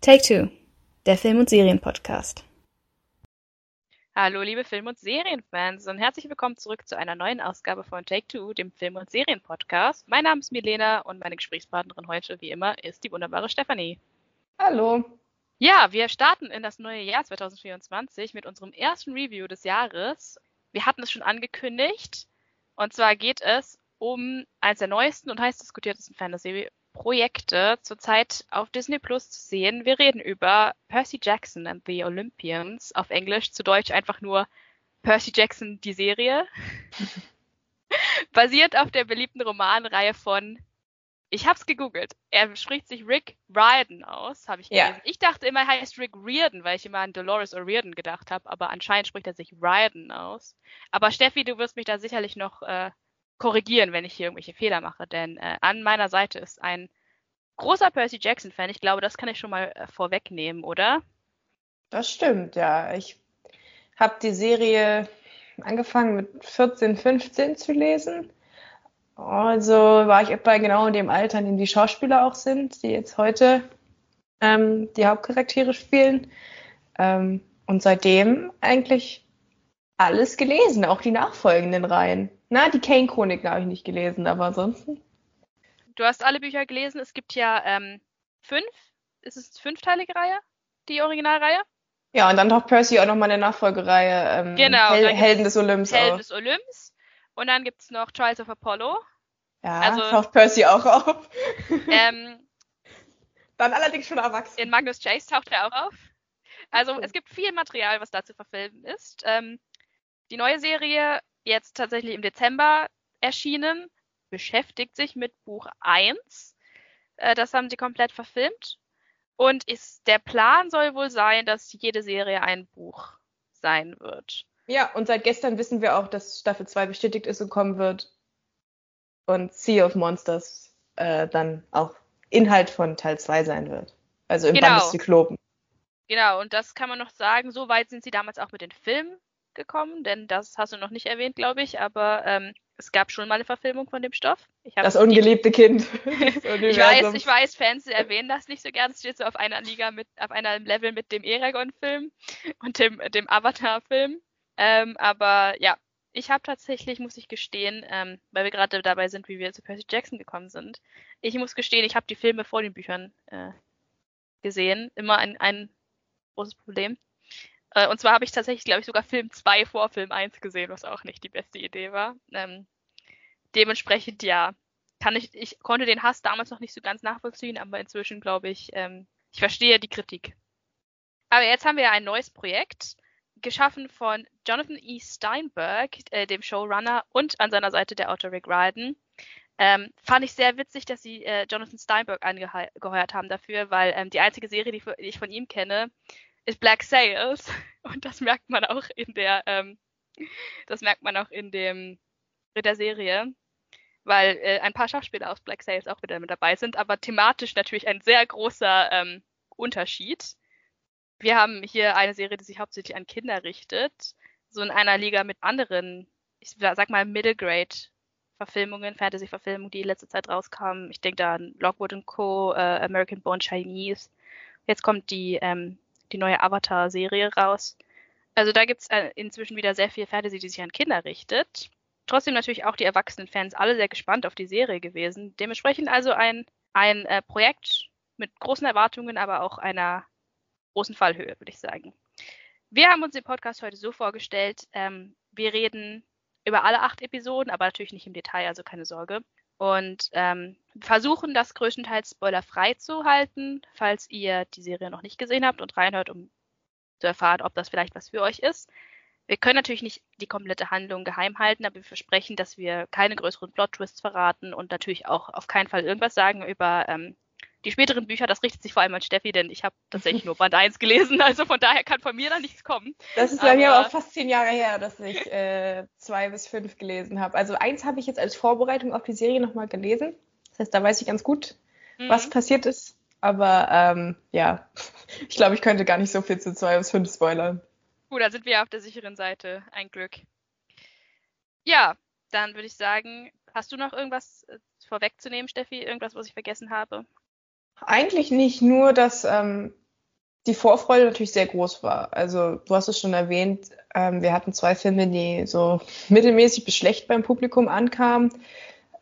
Take Two, der Film- und Serienpodcast. Hallo, liebe Film- und Serienfans und herzlich willkommen zurück zu einer neuen Ausgabe von Take Two, dem Film- und Serienpodcast. Mein Name ist Milena und meine Gesprächspartnerin heute, wie immer, ist die wunderbare Stefanie. Hallo. Ja, wir starten in das neue Jahr 2024 mit unserem ersten Review des Jahres. Wir hatten es schon angekündigt. Und zwar geht es um eines der neuesten und heiß diskutiertesten Fantasy-Projekte zurzeit auf Disney Plus zu sehen. Wir reden über Percy Jackson and the Olympians, auf Englisch, zu Deutsch einfach nur Percy Jackson, die Serie. Basiert auf der beliebten Romanreihe von ich hab's gegoogelt. Er spricht sich Rick Riordan aus, habe ich gelesen. Ja. Ich dachte immer, er heißt Rick Riordan, weil ich immer an Dolores O'Riordan gedacht habe, aber anscheinend spricht er sich Riordan aus. Aber Steffi, du wirst mich da sicherlich noch äh, korrigieren, wenn ich hier irgendwelche Fehler mache, denn äh, an meiner Seite ist ein großer Percy Jackson-Fan. Ich glaube, das kann ich schon mal äh, vorwegnehmen, oder? Das stimmt, ja. Ich habe die Serie angefangen mit 14, 15 zu lesen also war ich etwa genau in dem Alter, in dem die Schauspieler auch sind, die jetzt heute ähm, die Hauptcharaktere spielen. Ähm, und seitdem eigentlich alles gelesen, auch die nachfolgenden Reihen. Na, die Kane-Chroniken habe ich nicht gelesen, aber ansonsten. Du hast alle Bücher gelesen. Es gibt ja ähm, fünf. Ist es eine fünfteilige Reihe? Die Originalreihe? Ja, und dann taucht Percy auch nochmal eine Nachfolgereihe. Ähm, genau. Hel Helden des Olymps. Helden des Olymps. Und dann gibt es noch Trials of Apollo. Ja, also, taucht Percy auch auf. Ähm, dann allerdings schon erwachsen. In Magnus Chase taucht er auch auf. Also es gibt viel Material, was da zu verfilmen ist. Ähm, die neue Serie, jetzt tatsächlich im Dezember erschienen, beschäftigt sich mit Buch 1. Äh, das haben sie komplett verfilmt. Und ist, der Plan soll wohl sein, dass jede Serie ein Buch sein wird. Ja, und seit gestern wissen wir auch, dass Staffel 2 bestätigt ist und kommen wird. Und Sea of Monsters äh, dann auch Inhalt von Teil 2 sein wird. Also im genau. Band des Zyklopen. Genau, und das kann man noch sagen. So weit sind sie damals auch mit den Filmen gekommen, denn das hast du noch nicht erwähnt, glaube ich, aber ähm, es gab schon mal eine Verfilmung von dem Stoff. das ungeliebte Kind. ich weiß, ich weiß, Fans erwähnen das nicht so gern. Es steht so auf einer Liga mit, auf einem Level mit dem Eragon-Film und dem, dem Avatar-Film. Ähm, aber ja, ich habe tatsächlich, muss ich gestehen, ähm, weil wir gerade dabei sind, wie wir zu Percy Jackson gekommen sind. Ich muss gestehen, ich habe die Filme vor den Büchern äh, gesehen. Immer ein, ein großes Problem. Äh, und zwar habe ich tatsächlich, glaube ich, sogar Film 2 vor Film 1 gesehen, was auch nicht die beste Idee war. Ähm, dementsprechend, ja, kann ich, ich konnte den Hass damals noch nicht so ganz nachvollziehen, aber inzwischen glaube ich, ähm, ich verstehe die Kritik. Aber jetzt haben wir ein neues Projekt geschaffen von Jonathan E. Steinberg, äh, dem Showrunner, und an seiner Seite der Autor Rick Ryden. Ähm, fand ich sehr witzig, dass sie äh, Jonathan Steinberg angeheuert haben dafür, weil ähm, die einzige Serie, die, die, ich von ihm kenne, ist Black Sails. Und das merkt man auch in der, ähm, das merkt man auch in dem, in der Serie, weil äh, ein paar Schauspieler aus Black Sails auch wieder mit dabei sind, aber thematisch natürlich ein sehr großer ähm, Unterschied. Wir haben hier eine Serie, die sich hauptsächlich an Kinder richtet. So in einer Liga mit anderen, ich sag mal, Middle Grade Verfilmungen, Fantasy-Verfilmungen, die in letzter Zeit rauskamen. Ich denke da an Lockwood Co., äh, American Born Chinese. Jetzt kommt die, ähm, die neue Avatar-Serie raus. Also da gibt's äh, inzwischen wieder sehr viel Fantasy, die sich an Kinder richtet. Trotzdem natürlich auch die erwachsenen Fans alle sehr gespannt auf die Serie gewesen. Dementsprechend also ein, ein äh, Projekt mit großen Erwartungen, aber auch einer großen Fallhöhe, würde ich sagen. Wir haben uns den Podcast heute so vorgestellt, ähm, wir reden über alle acht Episoden, aber natürlich nicht im Detail, also keine Sorge. Und ähm, versuchen das größtenteils spoilerfrei zu halten, falls ihr die Serie noch nicht gesehen habt und reinhört, um zu erfahren, ob das vielleicht was für euch ist. Wir können natürlich nicht die komplette Handlung geheim halten, aber wir versprechen, dass wir keine größeren Plot-Twists verraten und natürlich auch auf keinen Fall irgendwas sagen über ähm, die späteren Bücher, das richtet sich vor allem an Steffi, denn ich habe tatsächlich nur Band 1 gelesen, also von daher kann von mir da nichts kommen. Das ist bei mir aber auch fast zehn Jahre her, dass ich äh, zwei bis fünf gelesen habe. Also eins habe ich jetzt als Vorbereitung auf die Serie nochmal gelesen. Das heißt, da weiß ich ganz gut, mhm. was passiert ist. Aber ähm, ja, ich glaube, ich könnte gar nicht so viel zu zwei bis fünf spoilern. Gut, da sind wir auf der sicheren Seite. Ein Glück. Ja, dann würde ich sagen, hast du noch irgendwas äh, vorwegzunehmen, Steffi? Irgendwas, was ich vergessen habe? Eigentlich nicht, nur dass ähm, die Vorfreude natürlich sehr groß war. Also du hast es schon erwähnt, ähm, wir hatten zwei Filme, die so mittelmäßig bis schlecht beim Publikum ankamen,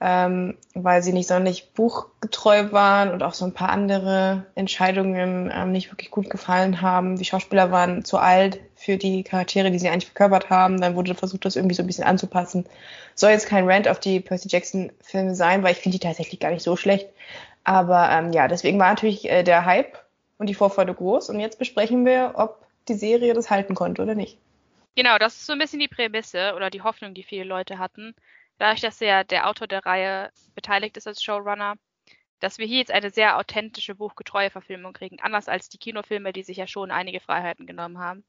ähm, weil sie nicht sonderlich buchgetreu waren und auch so ein paar andere Entscheidungen ähm, nicht wirklich gut gefallen haben. Die Schauspieler waren zu alt für die Charaktere, die sie eigentlich verkörpert haben. Dann wurde versucht, das irgendwie so ein bisschen anzupassen. Soll jetzt kein Rant auf die Percy Jackson Filme sein, weil ich finde die tatsächlich gar nicht so schlecht. Aber ähm, ja, deswegen war natürlich äh, der Hype und die Vorfreude groß. Und jetzt besprechen wir, ob die Serie das halten konnte oder nicht. Genau, das ist so ein bisschen die Prämisse oder die Hoffnung, die viele Leute hatten. Dadurch, dass der, der Autor der Reihe beteiligt ist als Showrunner, dass wir hier jetzt eine sehr authentische, buchgetreue Verfilmung kriegen. Anders als die Kinofilme, die sich ja schon einige Freiheiten genommen haben.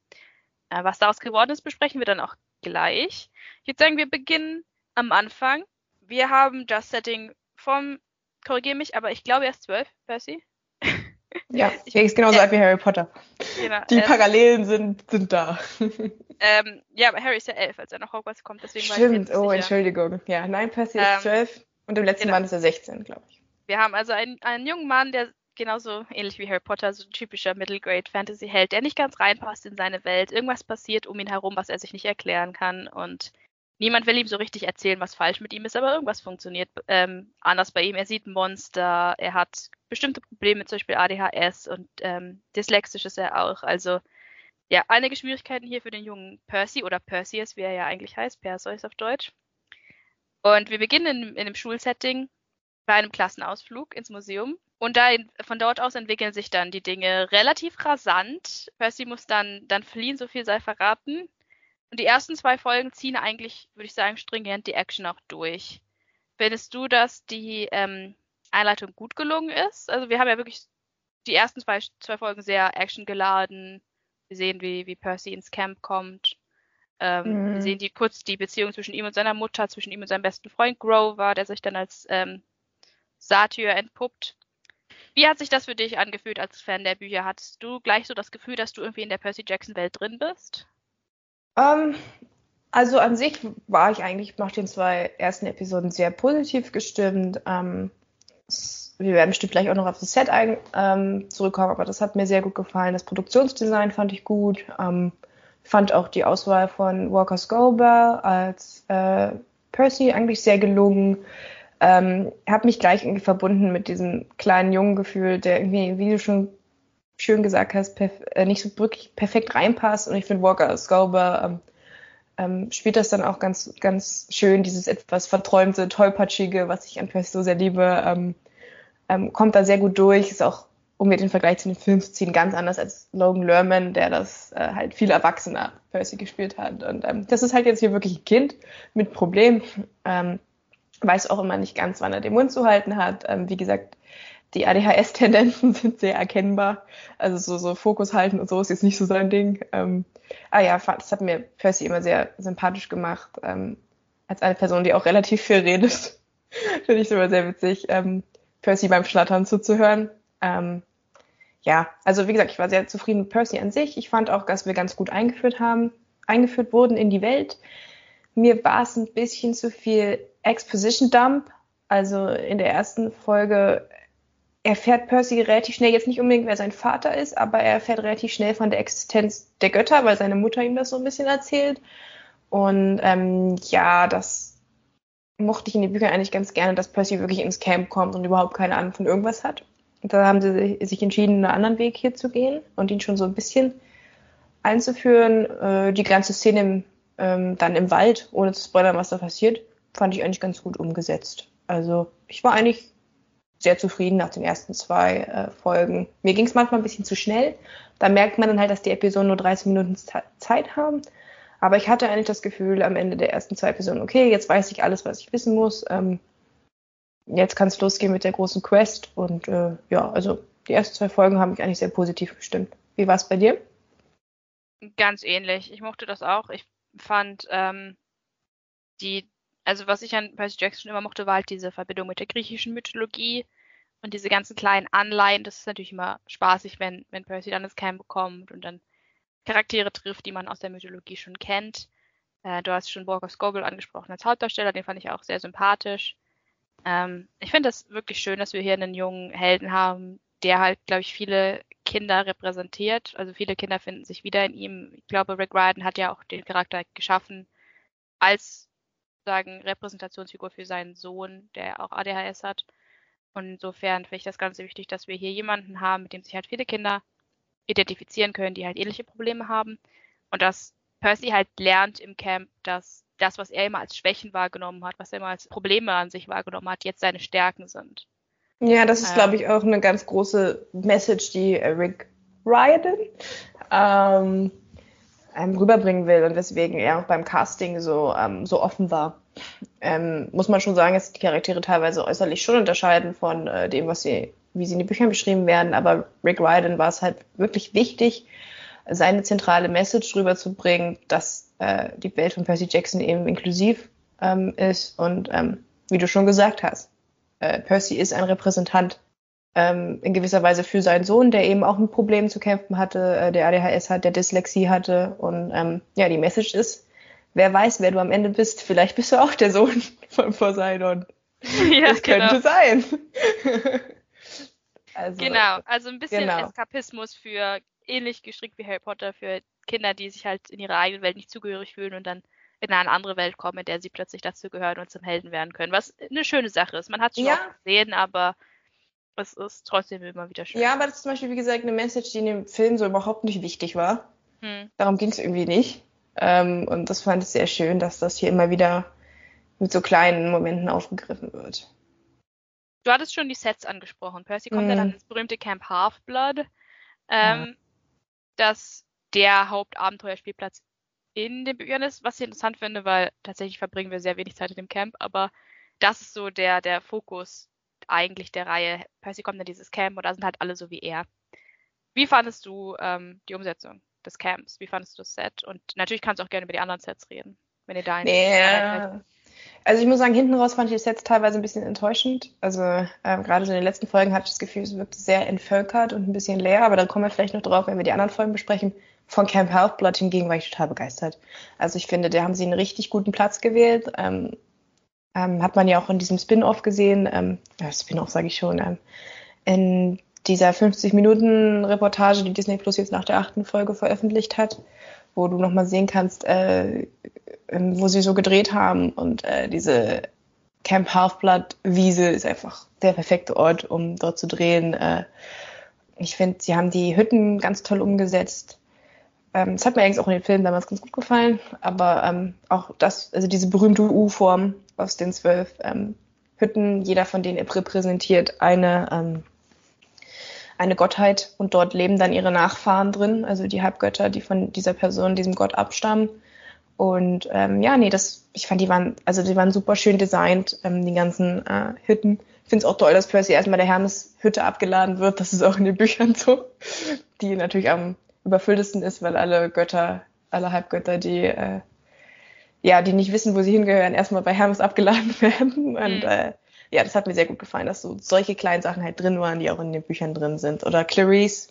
Äh, was daraus geworden ist, besprechen wir dann auch gleich. Ich würde sagen, wir beginnen am Anfang. Wir haben das Setting vom, korrigiere mich, aber ich glaube erst zwölf, Percy. Ja, ich ist genauso äh, alt wie Harry Potter. Genau, die ähm, Parallelen sind, sind da. Ähm, ja, aber Harry ist ja elf, als er nach Hogwarts kommt, deswegen Stimmt, oh, Entschuldigung. Ja, nein, Percy ähm, ist zwölf und im letzten genau. Band ist er 16, glaube ich. Wir haben also einen, einen jungen Mann, der genauso ähnlich wie Harry Potter, so ein typischer Middle Grade Fantasy Held, der nicht ganz reinpasst in seine Welt. Irgendwas passiert um ihn herum, was er sich nicht erklären kann und niemand will ihm so richtig erzählen, was falsch mit ihm ist, aber irgendwas funktioniert ähm, anders bei ihm. Er sieht Monster, er hat bestimmte Probleme, zum Beispiel ADHS und ähm, dyslexisch ist er auch. Also ja, einige Schwierigkeiten hier für den jungen Percy oder Perseus, wie er ja eigentlich heißt, Perseus auf Deutsch. Und wir beginnen in, in einem Schulsetting bei einem Klassenausflug ins Museum. Und da, von dort aus entwickeln sich dann die Dinge relativ rasant. Percy muss dann, dann fliehen, so viel sei verraten. Und die ersten zwei Folgen ziehen eigentlich, würde ich sagen, stringent die Action auch durch. Findest du, dass die ähm, Einleitung gut gelungen ist? Also wir haben ja wirklich die ersten zwei, zwei Folgen sehr actiongeladen. Wir sehen, wie, wie Percy ins Camp kommt. Ähm, mhm. Wir sehen die, kurz die Beziehung zwischen ihm und seiner Mutter, zwischen ihm und seinem besten Freund Grover, der sich dann als ähm, Satyr entpuppt. Wie hat sich das für dich angefühlt als Fan der Bücher? Hattest du gleich so das Gefühl, dass du irgendwie in der Percy Jackson Welt drin bist? Ähm, also an sich war ich eigentlich nach den zwei ersten Episoden sehr positiv gestimmt. Ähm, wir werden bestimmt gleich auch noch auf das Set ein, ähm, zurückkommen, aber das hat mir sehr gut gefallen. Das Produktionsdesign fand ich gut. Ähm, fand auch die Auswahl von Walker Scobell als äh, Percy eigentlich sehr gelungen. Ähm, habe mich gleich irgendwie verbunden mit diesem kleinen jungen Gefühl, der irgendwie, wie du schon schön gesagt hast, äh, nicht so wirklich perfekt reinpasst. Und ich finde Walker Scobell ähm, ähm, spielt das dann auch ganz, ganz schön, dieses etwas verträumte, tollpatschige, was ich an Percy so sehr liebe, ähm, ähm, kommt da sehr gut durch, ist auch, um mir den Vergleich zu den Filmen zu ziehen, ganz anders als Logan Lerman, der das äh, halt viel erwachsener Percy gespielt hat. Und ähm, das ist halt jetzt hier wirklich ein Kind mit Problemen, ähm, weiß auch immer nicht ganz, wann er den Mund zu halten hat. Ähm, wie gesagt, die ADHS-Tendenzen sind sehr erkennbar. Also so, so Fokus halten und so ist jetzt nicht so sein Ding. Ähm, ah ja, das hat mir Percy immer sehr sympathisch gemacht. Ähm, als eine Person, die auch relativ viel redet. Finde ich immer sehr witzig, ähm, Percy beim Schnattern zuzuhören. Ähm, ja, also wie gesagt, ich war sehr zufrieden mit Percy an sich. Ich fand auch, dass wir ganz gut eingeführt haben, eingeführt wurden in die Welt. Mir war es ein bisschen zu viel Exposition Dump. Also in der ersten Folge erfährt Percy relativ schnell, jetzt nicht unbedingt, wer sein Vater ist, aber er erfährt relativ schnell von der Existenz der Götter, weil seine Mutter ihm das so ein bisschen erzählt. Und ähm, ja, das mochte ich in den Büchern eigentlich ganz gerne, dass Percy wirklich ins Camp kommt und überhaupt keine Ahnung von irgendwas hat. Und da haben sie sich entschieden, einen anderen Weg hier zu gehen und ihn schon so ein bisschen einzuführen. Äh, die ganze Szene im, ähm, dann im Wald, ohne zu spoilern, was da passiert, fand ich eigentlich ganz gut umgesetzt. Also ich war eigentlich sehr zufrieden nach den ersten zwei äh, Folgen. Mir ging es manchmal ein bisschen zu schnell. Da merkt man dann halt, dass die Episoden nur 30 Minuten Zeit haben. Aber ich hatte eigentlich das Gefühl am Ende der ersten zwei Episoden, okay, jetzt weiß ich alles, was ich wissen muss. Ähm, jetzt kann es losgehen mit der großen Quest. Und äh, ja, also die ersten zwei Folgen haben mich eigentlich sehr positiv gestimmt. Wie war es bei dir? Ganz ähnlich. Ich mochte das auch. Ich fand ähm, die also was ich an Percy Jackson immer mochte, war halt diese Verbindung mit der griechischen Mythologie und diese ganzen kleinen Anleihen. Das ist natürlich immer spaßig, wenn, wenn Percy dann das Camp bekommt und dann Charaktere trifft, die man aus der Mythologie schon kennt. Äh, du hast schon Borger Scobel angesprochen als Hauptdarsteller, den fand ich auch sehr sympathisch. Ähm, ich finde das wirklich schön, dass wir hier einen jungen Helden haben, der halt, glaube ich, viele Kinder repräsentiert. Also viele Kinder finden sich wieder in ihm. Ich glaube, Rick Riordan hat ja auch den Charakter geschaffen als sagen Repräsentationsfigur für seinen Sohn, der auch ADHS hat. Und insofern finde ich das ganz wichtig, dass wir hier jemanden haben, mit dem sich halt viele Kinder identifizieren können, die halt ähnliche Probleme haben. Und dass Percy halt lernt im Camp, dass das, was er immer als Schwächen wahrgenommen hat, was er immer als Probleme an sich wahrgenommen hat, jetzt seine Stärken sind. Ja, das ist, ähm, glaube ich, auch eine ganz große Message, die Rick Riordan ähm, ähm, rüberbringen will und weswegen er auch beim Casting so, ähm, so offen war. Ähm, muss man schon sagen, dass die Charaktere teilweise äußerlich schon unterscheiden von äh, dem, was sie, wie sie in den Büchern beschrieben werden, aber Rick Riordan war es halt wirklich wichtig, seine zentrale Message rüberzubringen, dass äh, die Welt von Percy Jackson eben inklusiv ähm, ist und ähm, wie du schon gesagt hast, äh, Percy ist ein Repräsentant ähm, in gewisser Weise für seinen Sohn, der eben auch mit Problemen zu kämpfen hatte, äh, der ADHS hat, der Dyslexie hatte. Und ähm, ja, die Message ist, wer weiß, wer du am Ende bist. Vielleicht bist du auch der Sohn von Poseidon. Ja, das könnte genau. sein. also, genau, also ein bisschen genau. Eskapismus für ähnlich gestrickt wie Harry Potter für Kinder, die sich halt in ihrer eigenen Welt nicht zugehörig fühlen und dann in eine andere Welt kommen, in der sie plötzlich dazu gehören und zum Helden werden können. Was eine schöne Sache ist. Man hat es schon ja. gesehen, aber es ist trotzdem immer wieder schön. Ja, aber das ist zum Beispiel, wie gesagt, eine Message, die in dem Film so überhaupt nicht wichtig war. Hm. Darum ging es irgendwie nicht. Ähm, und das fand ich sehr schön, dass das hier immer wieder mit so kleinen Momenten aufgegriffen wird. Du hattest schon die Sets angesprochen. Percy kommt hm. ja dann ins berühmte Camp Half-Blood. Ähm, ja. Das der Hauptabenteuerspielplatz in den Büchern ist, was ich interessant finde, weil tatsächlich verbringen wir sehr wenig Zeit in dem Camp, aber das ist so der, der Fokus eigentlich der Reihe. Percy kommt in dieses Camp und da sind halt alle so wie er. Wie fandest du ähm, die Umsetzung des Camps? Wie fandest du das Set? Und natürlich kannst du auch gerne über die anderen Sets reden, wenn ihr da nee, Also ich muss sagen, hinten raus fand ich die Sets teilweise ein bisschen enttäuschend. Also ähm, gerade so in den letzten Folgen hatte ich das Gefühl, es wirkt sehr entvölkert und ein bisschen leer, aber da kommen wir vielleicht noch drauf, wenn wir die anderen Folgen besprechen. Von Camp Half-Blood hingegen war ich total begeistert. Also ich finde, da haben sie einen richtig guten Platz gewählt. Ähm, ähm, hat man ja auch in diesem Spin-off gesehen, ähm, ja, Spin-off sage ich schon, ähm, in dieser 50-Minuten-Reportage, die Disney Plus jetzt nach der achten Folge veröffentlicht hat, wo du nochmal sehen kannst, äh, wo sie so gedreht haben. Und äh, diese Camp Half-Blood-Wiese ist einfach der perfekte Ort, um dort zu drehen. Äh, ich finde, sie haben die Hütten ganz toll umgesetzt. Ähm, das hat mir eigentlich auch in den Filmen damals ganz gut gefallen, aber ähm, auch das, also diese berühmte U-Form aus den zwölf ähm, Hütten, jeder von denen repräsentiert eine, ähm, eine Gottheit und dort leben dann ihre Nachfahren drin, also die Halbgötter, die von dieser Person, diesem Gott abstammen. Und ähm, ja, nee, das, ich fand, die waren, also die waren super schön designt, ähm, die ganzen äh, Hütten. Ich finde es auch toll, dass Percy erstmal der Hermes-Hütte abgeladen wird. Das ist auch in den Büchern so. Die natürlich am überfülltesten ist, weil alle Götter, alle Halbgötter, die äh, ja, die nicht wissen, wo sie hingehören, erstmal bei Hermes abgeladen werden. Und mhm. äh, ja, das hat mir sehr gut gefallen, dass so solche kleinen Sachen halt drin waren, die auch in den Büchern drin sind. Oder Clarice,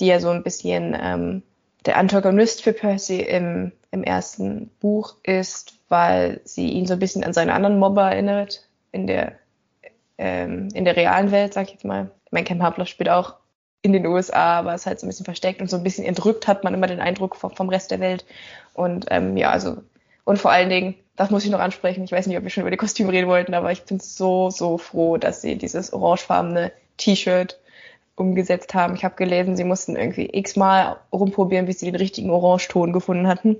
die ja so ein bisschen ähm, der Antagonist für Percy im, im ersten Buch ist, weil sie ihn so ein bisschen an seine anderen Mobber erinnert in der ähm, in der realen Welt, sag ich jetzt mal. Mein Camp Hapler spielt auch in den USA, aber es halt so ein bisschen versteckt und so ein bisschen entrückt hat man immer den Eindruck vom, vom Rest der Welt. Und ähm, ja, also, und vor allen Dingen, das muss ich noch ansprechen, ich weiß nicht, ob wir schon über die Kostüme reden wollten, aber ich bin so, so froh, dass sie dieses orangefarbene T-Shirt umgesetzt haben. Ich habe gelesen, sie mussten irgendwie x-mal rumprobieren, bis sie den richtigen Orangeton gefunden hatten.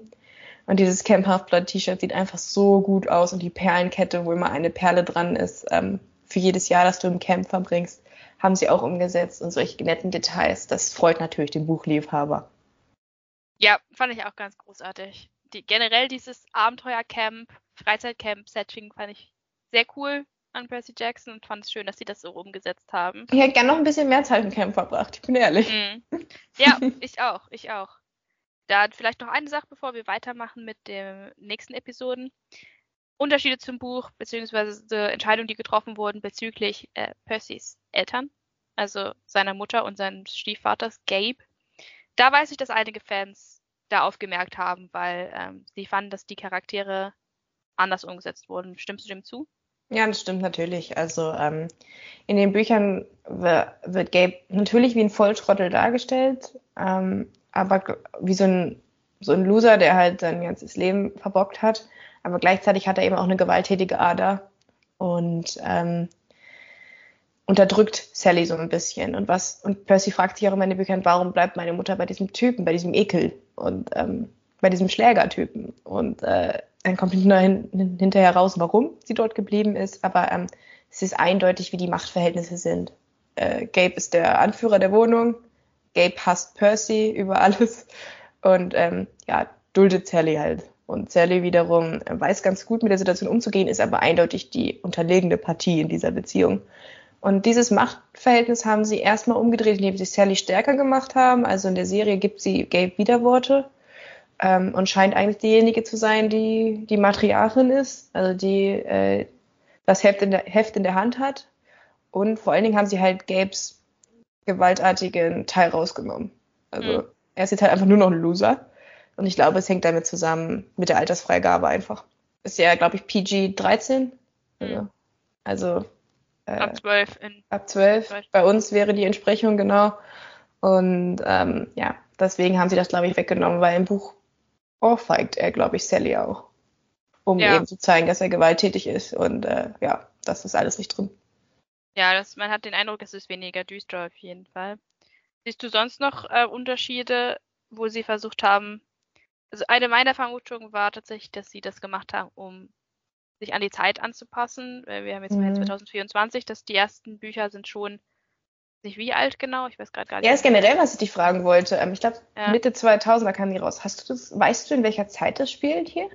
Und dieses Camp Half-Blood T-Shirt sieht einfach so gut aus und die Perlenkette, wo immer eine Perle dran ist, ähm, für jedes Jahr, das du im Camp verbringst, haben sie auch umgesetzt und solche netten Details. Das freut natürlich den Buchliebhaber. Ja, fand ich auch ganz großartig. Die, generell dieses Abenteuercamp, Freizeitcamp-Setting fand ich sehr cool an Percy Jackson und fand es schön, dass sie das so umgesetzt haben. Ich hätte gerne noch ein bisschen mehr Zeit im Camp verbracht, ich bin ehrlich. Mhm. Ja, ich auch, ich auch. Da vielleicht noch eine Sache, bevor wir weitermachen mit den nächsten Episoden. Unterschiede zum Buch, beziehungsweise Entscheidungen, die getroffen wurden bezüglich äh, Percys Eltern, also seiner Mutter und seines Stiefvaters Gabe. Da weiß ich, dass einige Fans da aufgemerkt haben, weil ähm, sie fanden, dass die Charaktere anders umgesetzt wurden. Stimmst du dem zu? Ja, das stimmt natürlich. Also ähm, in den Büchern wird Gabe natürlich wie ein Volltrottel dargestellt, ähm, aber wie so ein, so ein Loser, der halt sein ganzes Leben verbockt hat. Aber gleichzeitig hat er eben auch eine gewalttätige Ader und ähm, unterdrückt Sally so ein bisschen. Und was, und Percy fragt sich auch in den Büchern, warum bleibt meine Mutter bei diesem Typen, bei diesem Ekel und ähm, bei diesem Schlägertypen? Und äh, dann kommt hin, hinterher raus, warum sie dort geblieben ist, aber ähm, es ist eindeutig, wie die Machtverhältnisse sind. Äh, Gabe ist der Anführer der Wohnung, Gabe hasst Percy über alles und ähm, ja, duldet Sally halt. Und Sally wiederum äh, weiß ganz gut mit der Situation umzugehen, ist aber eindeutig die unterlegene Partie in dieser Beziehung. Und dieses Machtverhältnis haben sie erstmal umgedreht, indem sie Sally stärker gemacht haben. Also in der Serie gibt sie Gabe Widerworte ähm, und scheint eigentlich diejenige zu sein, die die Matriarchin ist, also die äh, das Heft in, der, Heft in der Hand hat. Und vor allen Dingen haben sie halt Gabes gewaltartigen Teil rausgenommen. Also mhm. er ist jetzt halt einfach nur noch ein Loser. Und ich glaube, es hängt damit zusammen mit der Altersfreigabe einfach. Ist ja, glaube ich, PG 13. Mhm. Also äh, ab 12. In ab 12. 12. Bei uns wäre die Entsprechung genau. Und ähm, ja, deswegen haben sie das, glaube ich, weggenommen, weil im Buch ohrfeigt er, glaube ich, Sally auch. Um ja. eben zu zeigen, dass er gewalttätig ist. Und äh, ja, das ist alles nicht drin. Ja, das, man hat den Eindruck, es ist weniger düster auf jeden Fall. Siehst du sonst noch äh, Unterschiede, wo sie versucht haben? Also eine meiner Vermutungen war tatsächlich, dass sie das gemacht haben, um sich an die Zeit anzupassen. Wir haben jetzt mhm. 2024, dass die ersten Bücher sind schon nicht wie alt genau, ich weiß gerade gar nicht. Ja, ist generell, was ich dich fragen wollte. Ähm, ich glaube, ja. Mitte 2000er kam die raus. Hast du das, weißt du, in welcher Zeit das spielt hier?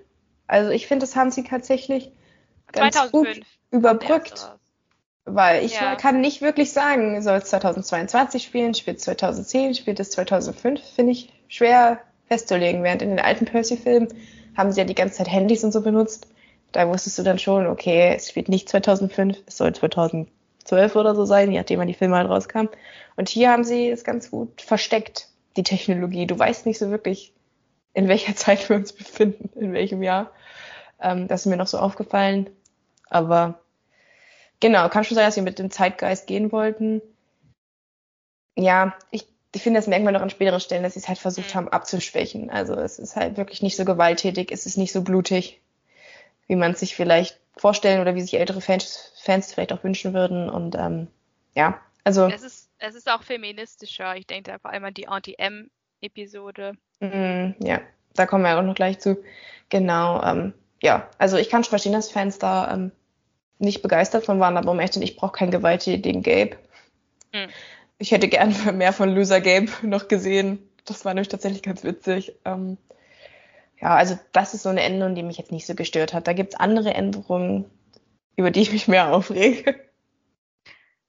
Also ich finde, das haben sie tatsächlich ganz 2005 gut überbrückt. Weil ich ja. kann nicht wirklich sagen, soll es 2022 spielen, spielt es 2010, spielt es 2005, finde ich schwer festzulegen. Während in den alten Percy-Filmen haben sie ja die ganze Zeit Handys und so benutzt da wusstest du dann schon, okay, es spielt nicht 2005, es soll 2012 oder so sein, je nachdem wann die Filme halt rauskamen. Und hier haben sie es ganz gut versteckt, die Technologie. Du weißt nicht so wirklich, in welcher Zeit wir uns befinden, in welchem Jahr. Ähm, das ist mir noch so aufgefallen. Aber genau, kann schon sein, dass sie mit dem Zeitgeist gehen wollten. Ja, ich, ich finde, das merkt man noch an späteren Stellen, dass sie es halt versucht mhm. haben abzuschwächen. Also es ist halt wirklich nicht so gewalttätig, es ist nicht so blutig wie man es sich vielleicht vorstellen oder wie sich ältere Fans, Fans vielleicht auch wünschen würden. Und ähm, ja, also. Es ist, es ist auch feministischer. Ich denke da vor allem an die Anti-M-Episode. Mm, ja, da kommen wir auch noch gleich zu. Genau, ähm, ja, also ich kann schon verstehen, dass Fans da ähm, nicht begeistert von waren, aber um echt, ich brauche keinen gewalttätigen Gabe. Mhm. Ich hätte gern mehr von Loser Gabe noch gesehen. Das war nämlich tatsächlich ganz witzig. Ähm, ja, also das ist so eine Änderung, die mich jetzt nicht so gestört hat. Da gibt's andere Änderungen, über die ich mich mehr aufrege.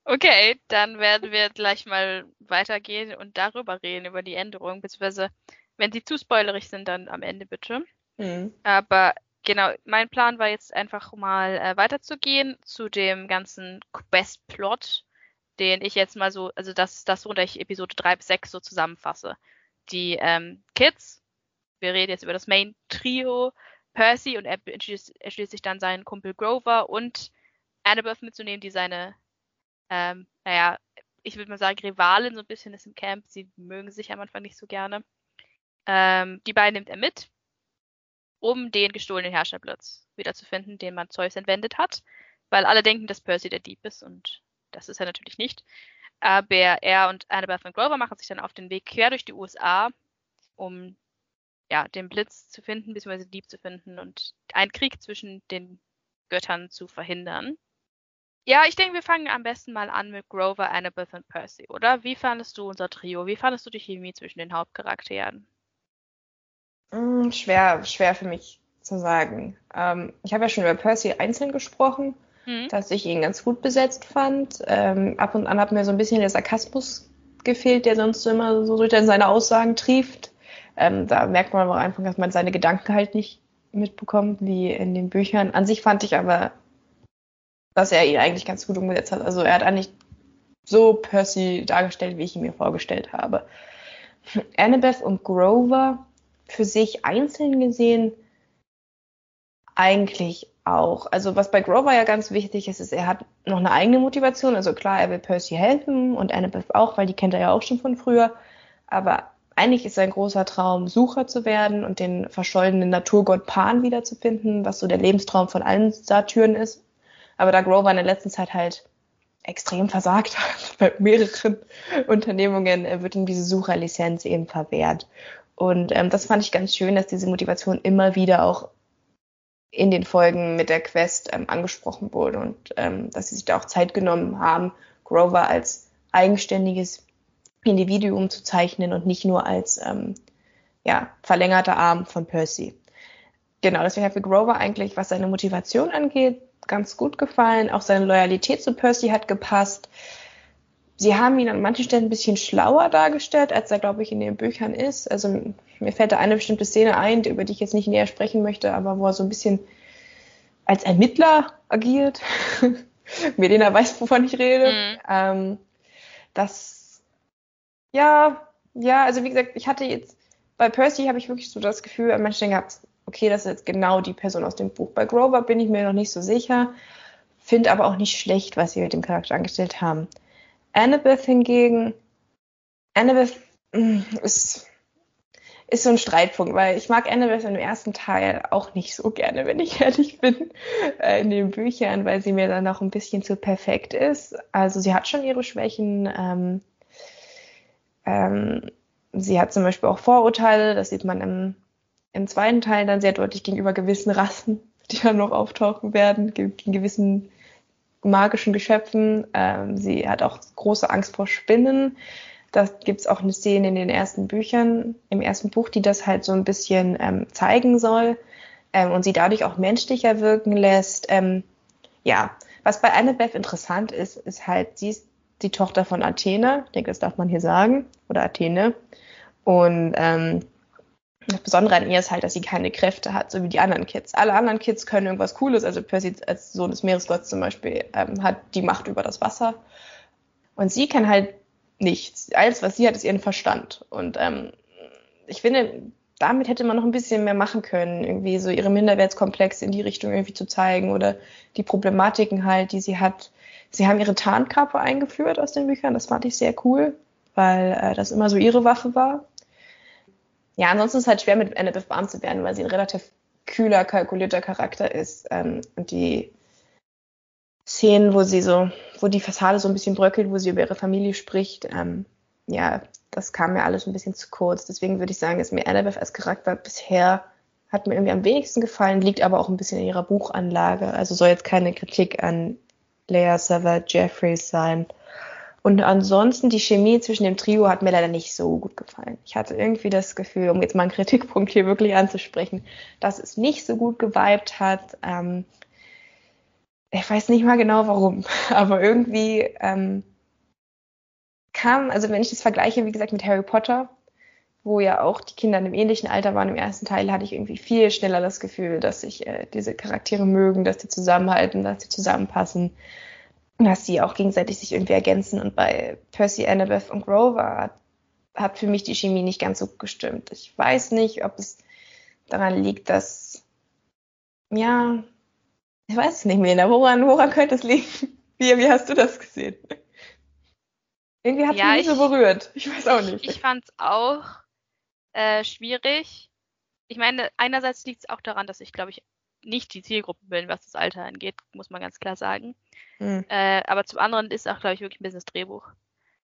Okay, dann werden wir gleich mal weitergehen und darüber reden, über die Änderungen, beziehungsweise wenn sie zu spoilerig sind, dann am Ende bitte. Mhm. Aber genau, mein Plan war jetzt einfach mal äh, weiterzugehen zu dem ganzen Quest-Plot, den ich jetzt mal so, also das, das, worunter ich Episode 3 bis 6 so zusammenfasse. Die ähm, Kids wir reden jetzt über das Main-Trio, Percy und er entschließt, entschließt sich dann seinen Kumpel Grover und Annabeth mitzunehmen, die seine, ähm, naja, ich würde mal sagen, Rivalin so ein bisschen ist im Camp. Sie mögen sich am Anfang nicht so gerne. Ähm, die beiden nimmt er mit, um den gestohlenen Herrscherplatz wiederzufinden, den man Zeus entwendet hat, weil alle denken, dass Percy der Dieb ist und das ist er natürlich nicht. Aber er und Annabeth und Grover machen sich dann auf den Weg quer durch die USA, um ja, den Blitz zu finden, beziehungsweise Dieb zu finden und einen Krieg zwischen den Göttern zu verhindern. Ja, ich denke, wir fangen am besten mal an mit Grover, Annabeth und Percy, oder? Wie fandest du unser Trio? Wie fandest du die Chemie zwischen den Hauptcharakteren? Mm, schwer, schwer für mich zu sagen. Ähm, ich habe ja schon über Percy einzeln gesprochen, mhm. dass ich ihn ganz gut besetzt fand. Ähm, ab und an hat mir so ein bisschen der Sarkasmus gefehlt, der sonst immer so durch seine Aussagen trieft. Ähm, da merkt man am Anfang, dass man seine Gedanken halt nicht mitbekommt, wie in den Büchern. An sich fand ich aber, dass er ihn eigentlich ganz gut umgesetzt hat. Also er hat eigentlich so Percy dargestellt, wie ich ihn mir vorgestellt habe. Annabeth und Grover für sich einzeln gesehen eigentlich auch. Also was bei Grover ja ganz wichtig ist, ist, er hat noch eine eigene Motivation. Also klar, er will Percy helfen und Annabeth auch, weil die kennt er ja auch schon von früher. Aber eigentlich ist sein großer Traum, Sucher zu werden und den verschollenen Naturgott Pan wiederzufinden, was so der Lebenstraum von allen Satyren ist. Aber da Grover in der letzten Zeit halt extrem versagt hat bei mehreren Unternehmungen, äh, wird ihm diese Sucherlizenz eben verwehrt. Und ähm, das fand ich ganz schön, dass diese Motivation immer wieder auch in den Folgen mit der Quest ähm, angesprochen wurde und ähm, dass sie sich da auch Zeit genommen haben, Grover als eigenständiges Individuum zu zeichnen und nicht nur als ähm, ja, verlängerter Arm von Percy. Genau, deswegen hat mir Grover eigentlich, was seine Motivation angeht, ganz gut gefallen. Auch seine Loyalität zu Percy hat gepasst. Sie haben ihn an manchen Stellen ein bisschen schlauer dargestellt, als er, glaube ich, in den Büchern ist. Also mir fällt da eine bestimmte Szene ein, über die ich jetzt nicht näher sprechen möchte, aber wo er so ein bisschen als Ermittler agiert. Medina weiß, wovon ich rede. Mhm. Ähm, das, ja, ja, also wie gesagt, ich hatte jetzt, bei Percy habe ich wirklich so das Gefühl, an manchen gehabt, okay, das ist jetzt genau die Person aus dem Buch. Bei Grover bin ich mir noch nicht so sicher, finde aber auch nicht schlecht, was sie mit dem Charakter angestellt haben. Annabeth hingegen, Annabeth mm, ist, ist so ein Streitpunkt, weil ich mag Annabeth im ersten Teil auch nicht so gerne, wenn ich ehrlich bin, äh, in den Büchern, weil sie mir dann auch ein bisschen zu perfekt ist. Also sie hat schon ihre Schwächen. Ähm, ähm, sie hat zum Beispiel auch Vorurteile, das sieht man im, im zweiten Teil dann sehr deutlich gegenüber gewissen Rassen, die dann noch auftauchen werden, gegen gewissen magischen Geschöpfen. Ähm, sie hat auch große Angst vor Spinnen. Da gibt's auch eine Szene in den ersten Büchern, im ersten Buch, die das halt so ein bisschen ähm, zeigen soll ähm, und sie dadurch auch menschlicher wirken lässt. Ähm, ja, was bei Annabeth interessant ist, ist halt, sie ist die Tochter von Athene. Ich denke, das darf man hier sagen. Oder Athene. Und ähm, das Besondere an ihr ist halt, dass sie keine Kräfte hat, so wie die anderen Kids. Alle anderen Kids können irgendwas Cooles. Also Percy als Sohn des Meeresgotts zum Beispiel ähm, hat die Macht über das Wasser. Und sie kann halt nichts. Alles, was sie hat, ist ihren Verstand. Und ähm, ich finde, damit hätte man noch ein bisschen mehr machen können, irgendwie so ihre Minderwertskomplexe in die Richtung irgendwie zu zeigen oder die Problematiken halt, die sie hat. Sie haben ihre Tarnkappe eingeführt aus den Büchern. Das fand ich sehr cool, weil äh, das immer so ihre Waffe war ja, ansonsten ist es halt schwer, mit Annabeth warm zu werden, weil sie ein relativ kühler, kalkulierter Charakter ist. Ähm, und die Szenen, wo sie so, wo die Fassade so ein bisschen bröckelt, wo sie über ihre Familie spricht, ähm, ja, das kam mir alles ein bisschen zu kurz. Deswegen würde ich sagen, dass mir Annabeth als Charakter bisher hat mir irgendwie am wenigsten gefallen, liegt aber auch ein bisschen in ihrer Buchanlage. Also soll jetzt keine Kritik an Leia Savage Jeffries sein. Und ansonsten die Chemie zwischen dem Trio hat mir leider nicht so gut gefallen. Ich hatte irgendwie das Gefühl, um jetzt mal einen Kritikpunkt hier wirklich anzusprechen, dass es nicht so gut geweibt hat. Ähm, ich weiß nicht mal genau warum, aber irgendwie ähm, kam, also wenn ich das vergleiche, wie gesagt, mit Harry Potter, wo ja auch die Kinder in einem ähnlichen Alter waren im ersten Teil, hatte ich irgendwie viel schneller das Gefühl, dass sich äh, diese Charaktere mögen, dass sie zusammenhalten, dass sie zusammenpassen dass sie auch gegenseitig sich irgendwie ergänzen. Und bei Percy, Annabeth und Grover hat, hat für mich die Chemie nicht ganz so gestimmt. Ich weiß nicht, ob es daran liegt, dass, ja, ich weiß es nicht mehr. Woran, woran könnte es liegen? Wie, wie hast du das gesehen? Irgendwie hat es ja, mich nicht so berührt. Ich weiß auch nicht. Ich, ich fand es auch äh, schwierig. Ich meine, einerseits liegt es auch daran, dass ich, glaube ich, nicht die Zielgruppe bin, was das Alter angeht, muss man ganz klar sagen. Mhm. Äh, aber zum anderen ist auch, glaube ich, wirklich ein bisschen das Drehbuch.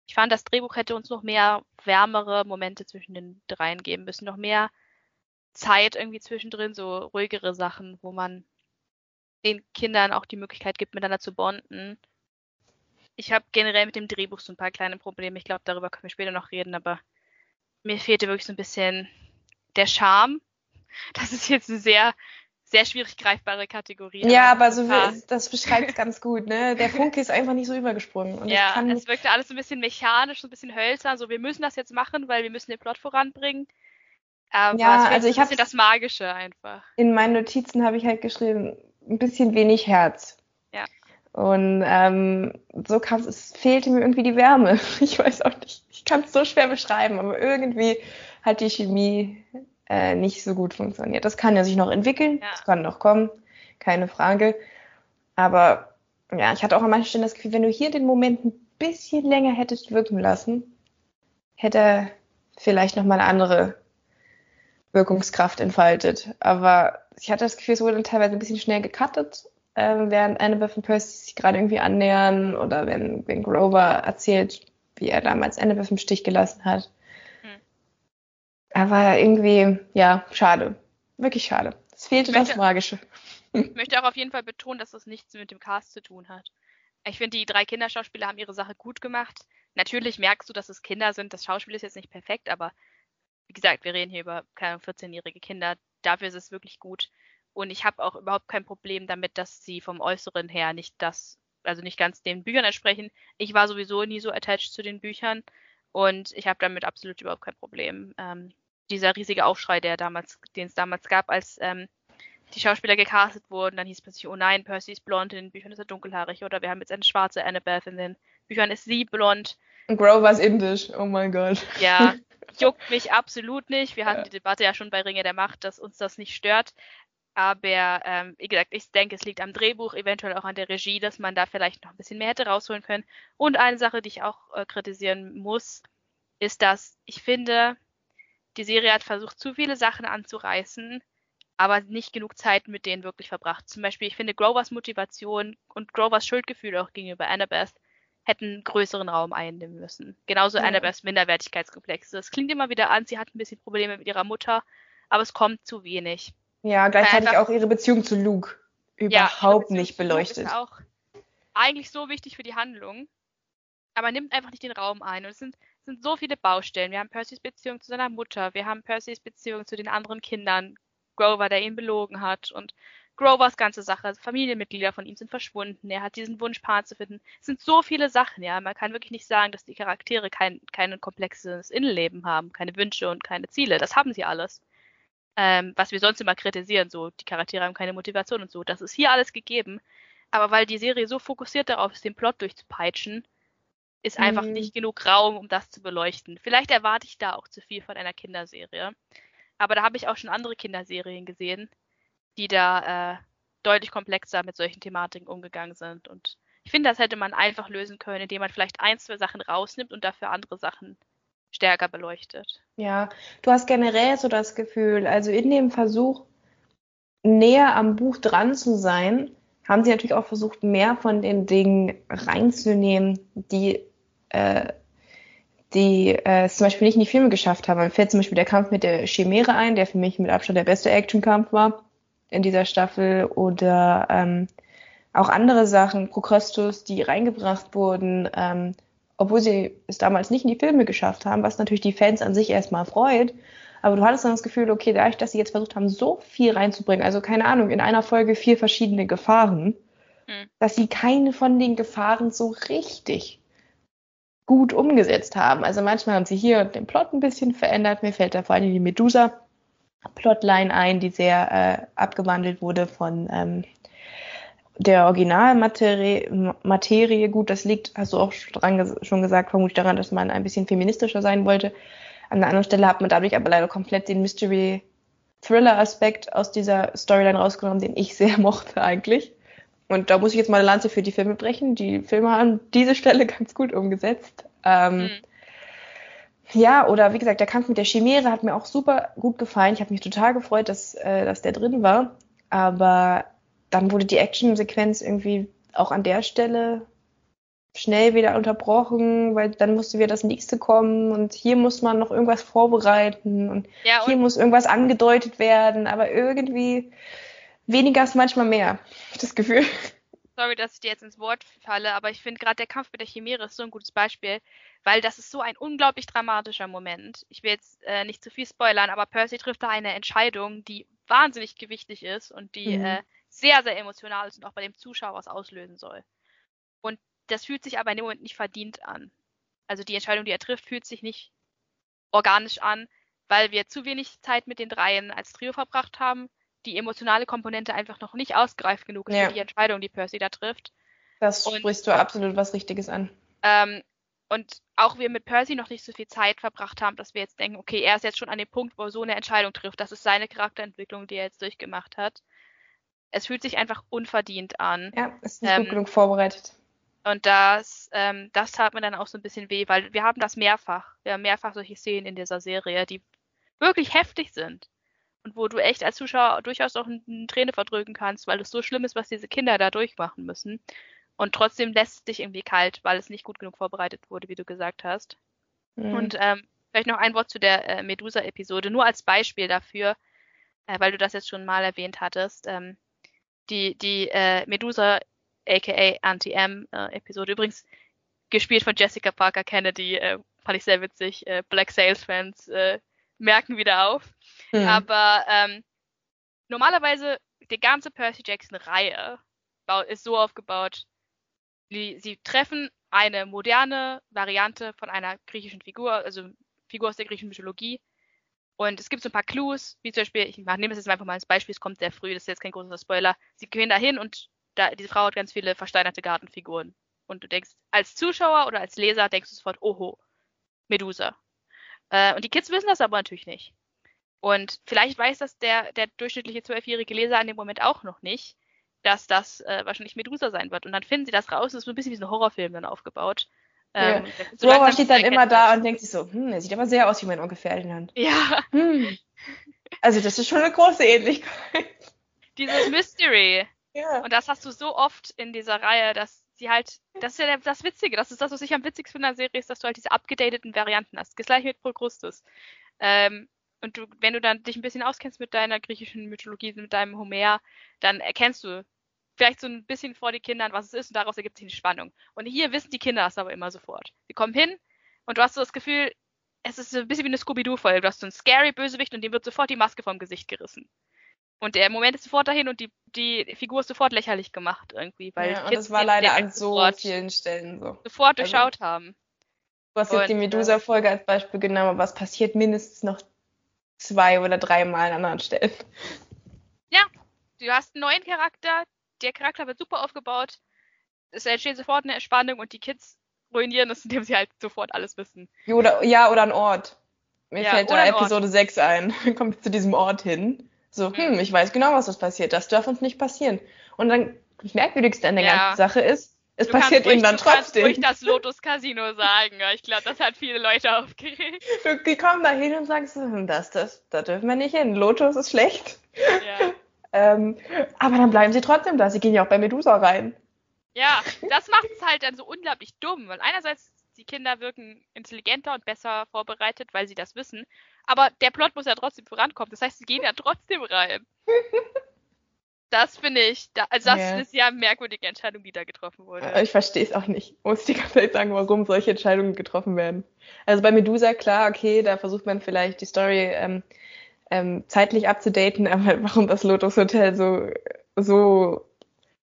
Ich fand, das Drehbuch hätte uns noch mehr wärmere Momente zwischen den dreien geben müssen, noch mehr Zeit irgendwie zwischendrin, so ruhigere Sachen, wo man den Kindern auch die Möglichkeit gibt, miteinander zu bonden. Ich habe generell mit dem Drehbuch so ein paar kleine Probleme. Ich glaube, darüber können wir später noch reden, aber mir fehlte wirklich so ein bisschen der Charme. Das ist jetzt eine sehr sehr schwierig greifbare Kategorie. Ja, aber so wie, das beschreibt es ganz gut, ne? Der Funke ist einfach nicht so übergesprungen. Und ja, es wirkte alles so ein bisschen mechanisch, so ein bisschen hölzern, so wir müssen das jetzt machen, weil wir müssen den Plot voranbringen. Aber ja, also ich habe das Magische einfach. In meinen Notizen habe ich halt geschrieben, ein bisschen wenig Herz. Und ähm, so kam es, es fehlte mir irgendwie die Wärme. Ich weiß auch nicht, ich kann es so schwer beschreiben, aber irgendwie hat die Chemie äh, nicht so gut funktioniert. Das kann ja sich noch entwickeln, ja. das kann noch kommen. keine Frage. Aber ja, ich hatte auch an manchen Stellen das Gefühl, wenn du hier den Moment ein bisschen länger hättest wirken lassen, hätte er vielleicht nochmal eine andere Wirkungskraft entfaltet. Aber ich hatte das Gefühl, es wurde dann teilweise ein bisschen schnell gecuttet, äh, während Annabeth und Percy sich gerade irgendwie annähern oder wenn, wenn Grover erzählt, wie er damals Annabeth im Stich gelassen hat. Hm. Aber irgendwie, ja, schade. Wirklich schade. Es fehlte möchte, das Magische. Ich möchte auch auf jeden Fall betonen, dass das nichts mit dem Cast zu tun hat. Ich finde, die drei Kinderschauspieler haben ihre Sache gut gemacht. Natürlich merkst du, dass es Kinder sind. Das Schauspiel ist jetzt nicht perfekt, aber wie gesagt, wir reden hier über keine 14-jährige Kinder. Dafür ist es wirklich gut. Und ich habe auch überhaupt kein Problem damit, dass sie vom Äußeren her nicht das, also nicht ganz den Büchern entsprechen. Ich war sowieso nie so attached zu den Büchern und ich habe damit absolut überhaupt kein Problem. Ähm, dieser riesige Aufschrei, der damals, den es damals gab, als ähm, die Schauspieler gecastet wurden, dann hieß es plötzlich, oh nein, Percy ist blond, in den Büchern ist er dunkelhaarig oder wir haben jetzt eine schwarze Annabeth, in den Büchern ist sie blond. Und Grover ist indisch, oh mein Gott. Ja, juckt mich absolut nicht. Wir hatten ja. die Debatte ja schon bei Ringe der Macht, dass uns das nicht stört. Aber ähm, wie gesagt, ich denke, es liegt am Drehbuch, eventuell auch an der Regie, dass man da vielleicht noch ein bisschen mehr hätte rausholen können. Und eine Sache, die ich auch äh, kritisieren muss, ist, dass ich finde, die Serie hat versucht, zu viele Sachen anzureißen, aber nicht genug Zeit mit denen wirklich verbracht. Zum Beispiel, ich finde Grovers Motivation und Grovers Schuldgefühl auch gegenüber Annabeth hätten größeren Raum einnehmen müssen. Genauso ja. Annabeths Minderwertigkeitskomplex. Das klingt immer wieder an, sie hat ein bisschen Probleme mit ihrer Mutter, aber es kommt zu wenig. Ja, gleichzeitig auch ihre Beziehung zu Luke überhaupt ja, nicht beleuchtet. Ist auch eigentlich so wichtig für die Handlung, aber nimmt einfach nicht den Raum ein. Und es sind, es sind so viele Baustellen. Wir haben Percys Beziehung zu seiner Mutter, wir haben Percys Beziehung zu den anderen Kindern, Grover, der ihn belogen hat und Grovers ganze Sache, Familienmitglieder von ihm sind verschwunden, er hat diesen Wunsch, Paar zu finden. Es sind so viele Sachen, ja. Man kann wirklich nicht sagen, dass die Charaktere kein, kein komplexes Innenleben haben, keine Wünsche und keine Ziele. Das haben sie alles ähm, was wir sonst immer kritisieren, so die Charaktere haben keine Motivation und so. Das ist hier alles gegeben. Aber weil die Serie so fokussiert darauf ist, den Plot durchzupeitschen, ist mhm. einfach nicht genug Raum, um das zu beleuchten. Vielleicht erwarte ich da auch zu viel von einer Kinderserie. Aber da habe ich auch schon andere Kinderserien gesehen, die da äh, deutlich komplexer mit solchen Thematiken umgegangen sind. Und ich finde, das hätte man einfach lösen können, indem man vielleicht ein, zwei Sachen rausnimmt und dafür andere Sachen stärker beleuchtet. Ja, du hast generell so das Gefühl, also in dem Versuch, näher am Buch dran zu sein, haben sie natürlich auch versucht, mehr von den Dingen reinzunehmen, die, äh, die äh, es zum Beispiel nicht in die Filme geschafft haben. Mir fällt zum Beispiel der Kampf mit der Chimäre ein, der für mich mit Abstand der beste Actionkampf war in dieser Staffel. Oder ähm, auch andere Sachen, Procrustus, die reingebracht wurden. Ähm, obwohl sie es damals nicht in die Filme geschafft haben, was natürlich die Fans an sich erstmal freut. Aber du hattest dann das Gefühl, okay, dadurch, dass sie jetzt versucht haben, so viel reinzubringen, also keine Ahnung, in einer Folge vier verschiedene Gefahren, mhm. dass sie keine von den Gefahren so richtig gut umgesetzt haben. Also manchmal haben sie hier den Plot ein bisschen verändert. Mir fällt da vor allem die Medusa-Plotline ein, die sehr äh, abgewandelt wurde von ähm, der Originalmaterie, Materie, gut, das liegt, hast du auch dran, schon gesagt, vermutlich daran, dass man ein bisschen feministischer sein wollte. An der anderen Stelle hat man dadurch aber leider komplett den Mystery-Thriller-Aspekt aus dieser Storyline rausgenommen, den ich sehr mochte eigentlich. Und da muss ich jetzt mal eine Lanze für die Filme brechen. Die Filme haben diese Stelle ganz gut umgesetzt. Ähm, mhm. Ja, oder wie gesagt, der Kampf mit der Chimäre hat mir auch super gut gefallen. Ich habe mich total gefreut, dass, äh, dass der drin war. Aber dann wurde die Actionsequenz irgendwie auch an der Stelle schnell wieder unterbrochen, weil dann musste wieder das nächste kommen und hier muss man noch irgendwas vorbereiten und, ja, und hier muss irgendwas angedeutet werden, aber irgendwie weniger ist manchmal mehr, das Gefühl. Sorry, dass ich dir jetzt ins Wort falle, aber ich finde gerade der Kampf mit der Chimäre ist so ein gutes Beispiel, weil das ist so ein unglaublich dramatischer Moment. Ich will jetzt äh, nicht zu viel spoilern, aber Percy trifft da eine Entscheidung, die wahnsinnig gewichtig ist und die mhm. äh, sehr, sehr emotional ist und auch bei dem Zuschauer was auslösen soll. Und das fühlt sich aber in dem Moment nicht verdient an. Also die Entscheidung, die er trifft, fühlt sich nicht organisch an, weil wir zu wenig Zeit mit den Dreien als Trio verbracht haben, die emotionale Komponente einfach noch nicht ausgereift genug ist ja. für die Entscheidung, die Percy da trifft. Das und, sprichst du absolut was Richtiges an. Ähm, und auch wir mit Percy noch nicht so viel Zeit verbracht haben, dass wir jetzt denken, okay, er ist jetzt schon an dem Punkt, wo er so eine Entscheidung trifft. Das ist seine Charakterentwicklung, die er jetzt durchgemacht hat. Es fühlt sich einfach unverdient an. Ja, es ist nicht ähm, gut genug vorbereitet. Und das, ähm, das tat mir dann auch so ein bisschen weh, weil wir haben das mehrfach. Wir haben mehrfach solche Szenen in dieser Serie, die wirklich heftig sind. Und wo du echt als Zuschauer durchaus auch eine Träne verdrücken kannst, weil es so schlimm ist, was diese Kinder da durchmachen müssen. Und trotzdem lässt es dich irgendwie kalt, weil es nicht gut genug vorbereitet wurde, wie du gesagt hast. Mhm. Und ähm, vielleicht noch ein Wort zu der äh, Medusa-Episode, nur als Beispiel dafür, äh, weil du das jetzt schon mal erwähnt hattest. Ähm, die die äh, Medusa, aka Anti-M-Episode, übrigens gespielt von Jessica Parker Kennedy, äh, fand ich sehr witzig. Äh, Black Sales-Fans äh, merken wieder auf. Mhm. Aber ähm, normalerweise die ganze Percy Jackson-Reihe ist so aufgebaut, die, sie treffen eine moderne Variante von einer griechischen Figur, also Figur aus der griechischen Mythologie. Und es gibt so ein paar Clues, wie zum Beispiel, ich nehme es jetzt einfach mal als Beispiel, es kommt sehr früh, das ist jetzt kein großer Spoiler. Sie gehen da hin und da, diese Frau hat ganz viele versteinerte Gartenfiguren. Und du denkst, als Zuschauer oder als Leser denkst du sofort, oho, Medusa. Äh, und die Kids wissen das aber natürlich nicht. Und vielleicht weiß das der, der durchschnittliche zwölfjährige Leser an dem Moment auch noch nicht dass das äh, wahrscheinlich Medusa sein wird. Und dann finden sie das raus, das ist so ein bisschen wie so ein Horrorfilm dann aufgebaut. Ähm, ja. so Rover steht dann immer da und denkt sich so, hm, er sieht aber sehr aus wie mein Onkel Ferdinand. Ja. Hm. Also das ist schon eine große Ähnlichkeit. Dieses Mystery. Ja. Und das hast du so oft in dieser Reihe, dass sie halt, das ist ja das Witzige, das ist das, was ich am witzigsten finde an der Serie, ist, dass du halt diese abgedateten Varianten hast. Gleich mit Procrustes. Ähm, und du, wenn du dann dich ein bisschen auskennst mit deiner griechischen Mythologie, mit deinem Homer, dann erkennst du vielleicht so ein bisschen vor die Kindern, was es ist und daraus ergibt sich eine Spannung. Und hier wissen die Kinder das aber immer sofort. Sie kommen hin und du hast so das Gefühl, es ist so ein bisschen wie eine Scooby-Doo-Folge. Du hast so einen scary Bösewicht und dem wird sofort die Maske vom Gesicht gerissen. Und der Moment ist sofort dahin und die, die Figur ist sofort lächerlich gemacht irgendwie, weil ja, und das war leider an so vielen Stellen so. Sofort also, durchschaut haben. Du hast jetzt und, die Medusa-Folge als Beispiel genommen, aber es passiert mindestens noch zwei oder dreimal an anderen Stellen. Ja, du hast einen neuen Charakter, der Charakter wird super aufgebaut, es entsteht sofort eine Entspannung und die Kids ruinieren es, indem sie halt sofort alles wissen. Oder, ja, oder ein Ort. Mir ja, fällt da Episode Ort. 6 ein. Kommt zu diesem Ort hin. So, mhm. hm, ich weiß genau, was das passiert. Das darf uns nicht passieren. Und dann, das Merkwürdigste an der ja. ganzen Sache ist, es du passiert ihm dann trotzdem. Du kannst das Lotus Casino sagen. Ich glaube, das hat viele Leute aufgeregt. Die kommen da hin und sagen so, hm, das, das, da dürfen wir nicht hin. Lotus ist schlecht. Ja. Ähm, aber dann bleiben sie trotzdem da. Sie gehen ja auch bei Medusa rein. Ja, das macht es halt dann so unglaublich dumm, weil einerseits die Kinder wirken intelligenter und besser vorbereitet, weil sie das wissen, aber der Plot muss ja trotzdem vorankommen. Das heißt, sie gehen ja trotzdem rein. Das finde ich, da, also das yeah. ist ja eine merkwürdige Entscheidung, die da getroffen wurde. Ich verstehe es auch nicht. Muss die ganze Zeit sagen, warum solche Entscheidungen getroffen werden. Also bei Medusa, klar, okay, da versucht man vielleicht die Story ähm, ähm, zeitlich abzudaten, aber warum das Lotus Hotel so, so,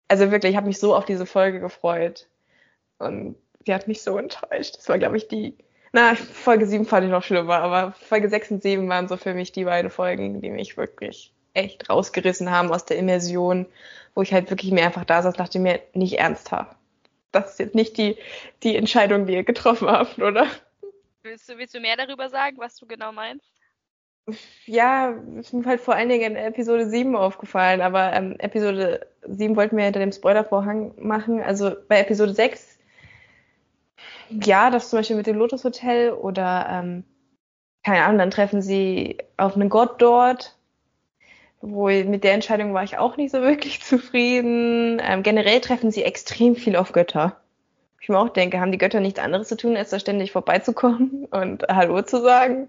also wirklich, ich habe mich so auf diese Folge gefreut. Und die hat mich so enttäuscht. Das war, glaube ich, die, na, Folge 7 fand ich noch schlimmer, aber Folge 6 und 7 waren so für mich die beiden Folgen, die mich wirklich echt rausgerissen haben aus der Immersion, wo ich halt wirklich mehr einfach da saß, dachte mir, nicht ernsthaft. Das ist jetzt nicht die, die Entscheidung, die ihr getroffen habt, oder? Willst du, willst du mehr darüber sagen, was du genau meinst? Ja, ist mir halt vor allen Dingen in Episode 7 aufgefallen, aber ähm, Episode 7 wollten wir hinter dem Spoilervorhang machen. Also bei Episode 6, ja, das zum Beispiel mit dem Lotus Hotel oder ähm, keine Ahnung, dann treffen sie auf einen Gott dort wo mit der Entscheidung war ich auch nicht so wirklich zufrieden. Ähm, generell treffen sie extrem viel auf Götter. Ich mir auch denke, haben die Götter nichts anderes zu tun, als da ständig vorbeizukommen und Hallo zu sagen.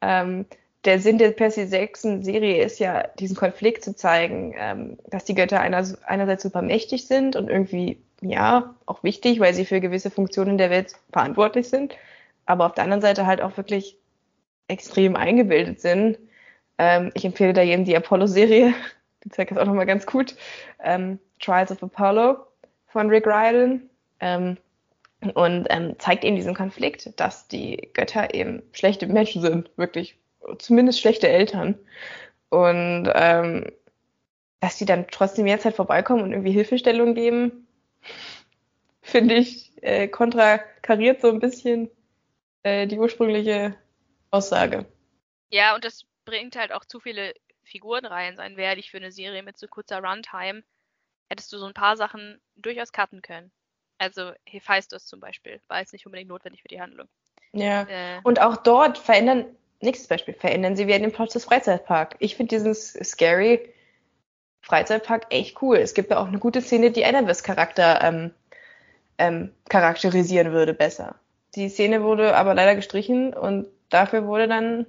Ähm, der Sinn der Percy Jackson Serie ist ja, diesen Konflikt zu zeigen, ähm, dass die Götter einer, einerseits super mächtig sind und irgendwie, ja, auch wichtig, weil sie für gewisse Funktionen der Welt verantwortlich sind, aber auf der anderen Seite halt auch wirklich extrem eingebildet sind ähm, ich empfehle da jedem die Apollo-Serie. Die zeigt das auch nochmal ganz gut. Ähm, Trials of Apollo von Rick Riordan. Ähm, und ähm, zeigt eben diesen Konflikt, dass die Götter eben schlechte Menschen sind, wirklich, zumindest schlechte Eltern. Und ähm, dass die dann trotzdem jetzt halt vorbeikommen und irgendwie Hilfestellung geben, finde ich, äh, kontrakariert so ein bisschen äh, die ursprüngliche Aussage. Ja, und das bringt halt auch zu viele Figurenreihen sein, wäre ich für eine Serie mit so kurzer Runtime, hättest du so ein paar Sachen durchaus cutten können. Also Hephaistos zum Beispiel, war jetzt nicht unbedingt notwendig für die Handlung. Ja. Äh, und auch dort verändern, nächstes Beispiel, verändern sie wieder den Plot des Freizeitparks. Ich finde diesen scary Freizeitpark echt cool. Es gibt ja auch eine gute Szene, die Annabeth Charakter ähm, ähm, charakterisieren würde besser. Die Szene wurde aber leider gestrichen und dafür wurde dann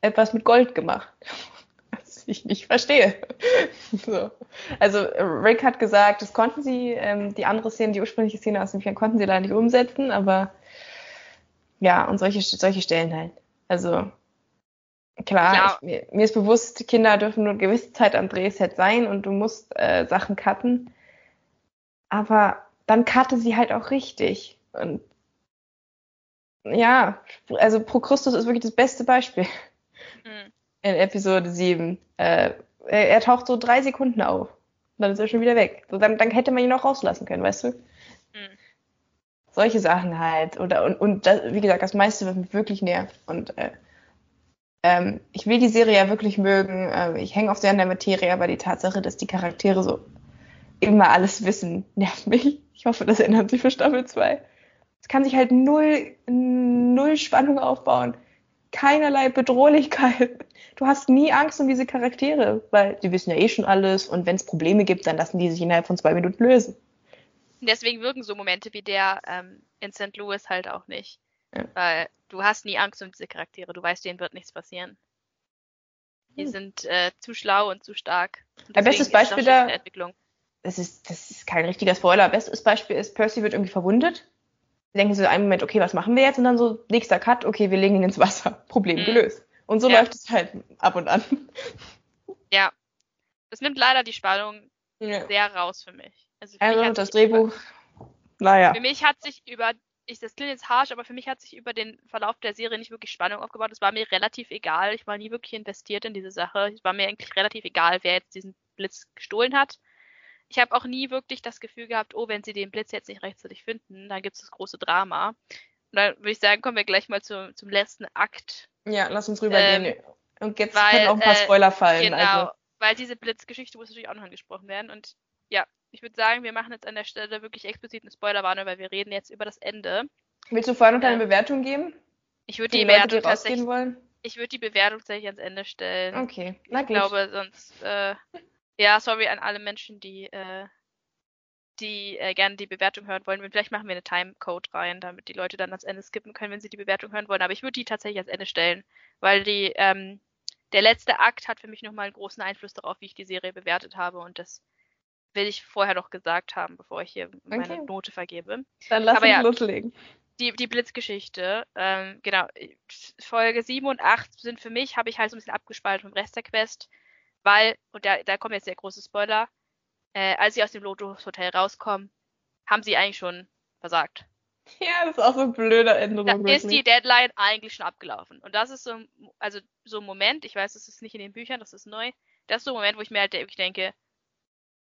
etwas mit Gold gemacht. Was ich nicht verstehe. so. Also Rick hat gesagt, das konnten sie, ähm, die andere Szene, die ursprüngliche Szene aus dem Film konnten sie leider nicht umsetzen, aber ja, und solche, solche Stellen halt. Also klar, ja. ich, mir, mir, ist bewusst, Kinder dürfen nur eine gewisse Zeit am Drehset sein und du musst äh, Sachen cutten. Aber dann cutte sie halt auch richtig. Und ja, also Pro Christus ist wirklich das beste Beispiel. Mhm. In Episode 7. Äh, er, er, taucht so drei Sekunden auf. Und dann ist er schon wieder weg. So, dann, dann hätte man ihn auch rauslassen können, weißt du? Mhm. Solche Sachen halt. Oder, und, und das, wie gesagt, das meiste, was mich wirklich nervt. Und äh, ähm, ich will die Serie ja wirklich mögen. Äh, ich hänge auf sehr an der Materie, aber die Tatsache, dass die Charaktere so immer alles wissen, nervt mich. Ich hoffe, das ändert sich für Staffel 2. Es kann sich halt null, null Spannung aufbauen. Keinerlei Bedrohlichkeit. Du hast nie Angst um diese Charaktere, weil die wissen ja eh schon alles und wenn es Probleme gibt, dann lassen die sich innerhalb von zwei Minuten lösen. Deswegen wirken so Momente wie der ähm, in St. Louis halt auch nicht. Ja. Weil du hast nie Angst um diese Charaktere. Du weißt, denen wird nichts passieren. Die hm. sind äh, zu schlau und zu stark. Und Ein bestes Beispiel da. Das ist, das ist kein richtiger Spoiler. Bestes Beispiel ist, Percy wird irgendwie verwundet. Sie denken so einen Moment, okay, was machen wir jetzt? Und dann so, nächster Cut, okay, wir legen ihn ins Wasser. Problem mhm. gelöst. Und so ja. läuft es halt ab und an. Ja. Das nimmt leider die Spannung ja. sehr raus für mich. Also, für also mich das Drehbuch, über, naja. Für mich hat sich über, ich, das klingt jetzt harsch, aber für mich hat sich über den Verlauf der Serie nicht wirklich Spannung aufgebaut. Es war mir relativ egal. Ich war nie wirklich investiert in diese Sache. Es war mir eigentlich relativ egal, wer jetzt diesen Blitz gestohlen hat ich habe auch nie wirklich das Gefühl gehabt, oh, wenn sie den Blitz jetzt nicht rechtzeitig finden, dann gibt es das große Drama. Und dann würde ich sagen, kommen wir gleich mal zu, zum letzten Akt. Ja, lass uns rübergehen. Ähm, und jetzt weil, können auch ein paar äh, Spoiler fallen. Genau, also. weil diese Blitzgeschichte muss natürlich auch noch angesprochen werden. Und ja, ich würde sagen, wir machen jetzt an der Stelle wirklich explizit eine Spoilerwarnung, weil wir reden jetzt über das Ende. Willst du vorher noch deine ähm, Bewertung geben? Ich würde die, die Bewertung tatsächlich, wollen? ich würde die Bewertung tatsächlich ans Ende stellen. Okay, na gut. Ich glaube, sonst äh, ja, sorry an alle Menschen, die, äh, die äh, gerne die Bewertung hören wollen. Vielleicht machen wir eine Timecode rein, damit die Leute dann ans Ende skippen können, wenn sie die Bewertung hören wollen. Aber ich würde die tatsächlich ans Ende stellen, weil die, ähm, der letzte Akt hat für mich nochmal einen großen Einfluss darauf, wie ich die Serie bewertet habe. Und das will ich vorher noch gesagt haben, bevor ich hier meine okay. Note vergebe. Dann lass uns ja, loslegen. Die, die Blitzgeschichte, ähm, genau, Folge 7 und 8 sind für mich, habe ich halt so ein bisschen abgespalten vom Rest der Quest weil, und da, da kommt jetzt der große Spoiler, äh, als sie aus dem Lotus Hotel rauskommen, haben sie eigentlich schon versagt. Ja, das ist auch so ein blöder Änderung. Da ist die Deadline eigentlich schon abgelaufen. Und das ist so, also so ein Moment, ich weiß, das ist nicht in den Büchern, das ist neu. Das ist so ein Moment, wo ich mir halt wirklich denke,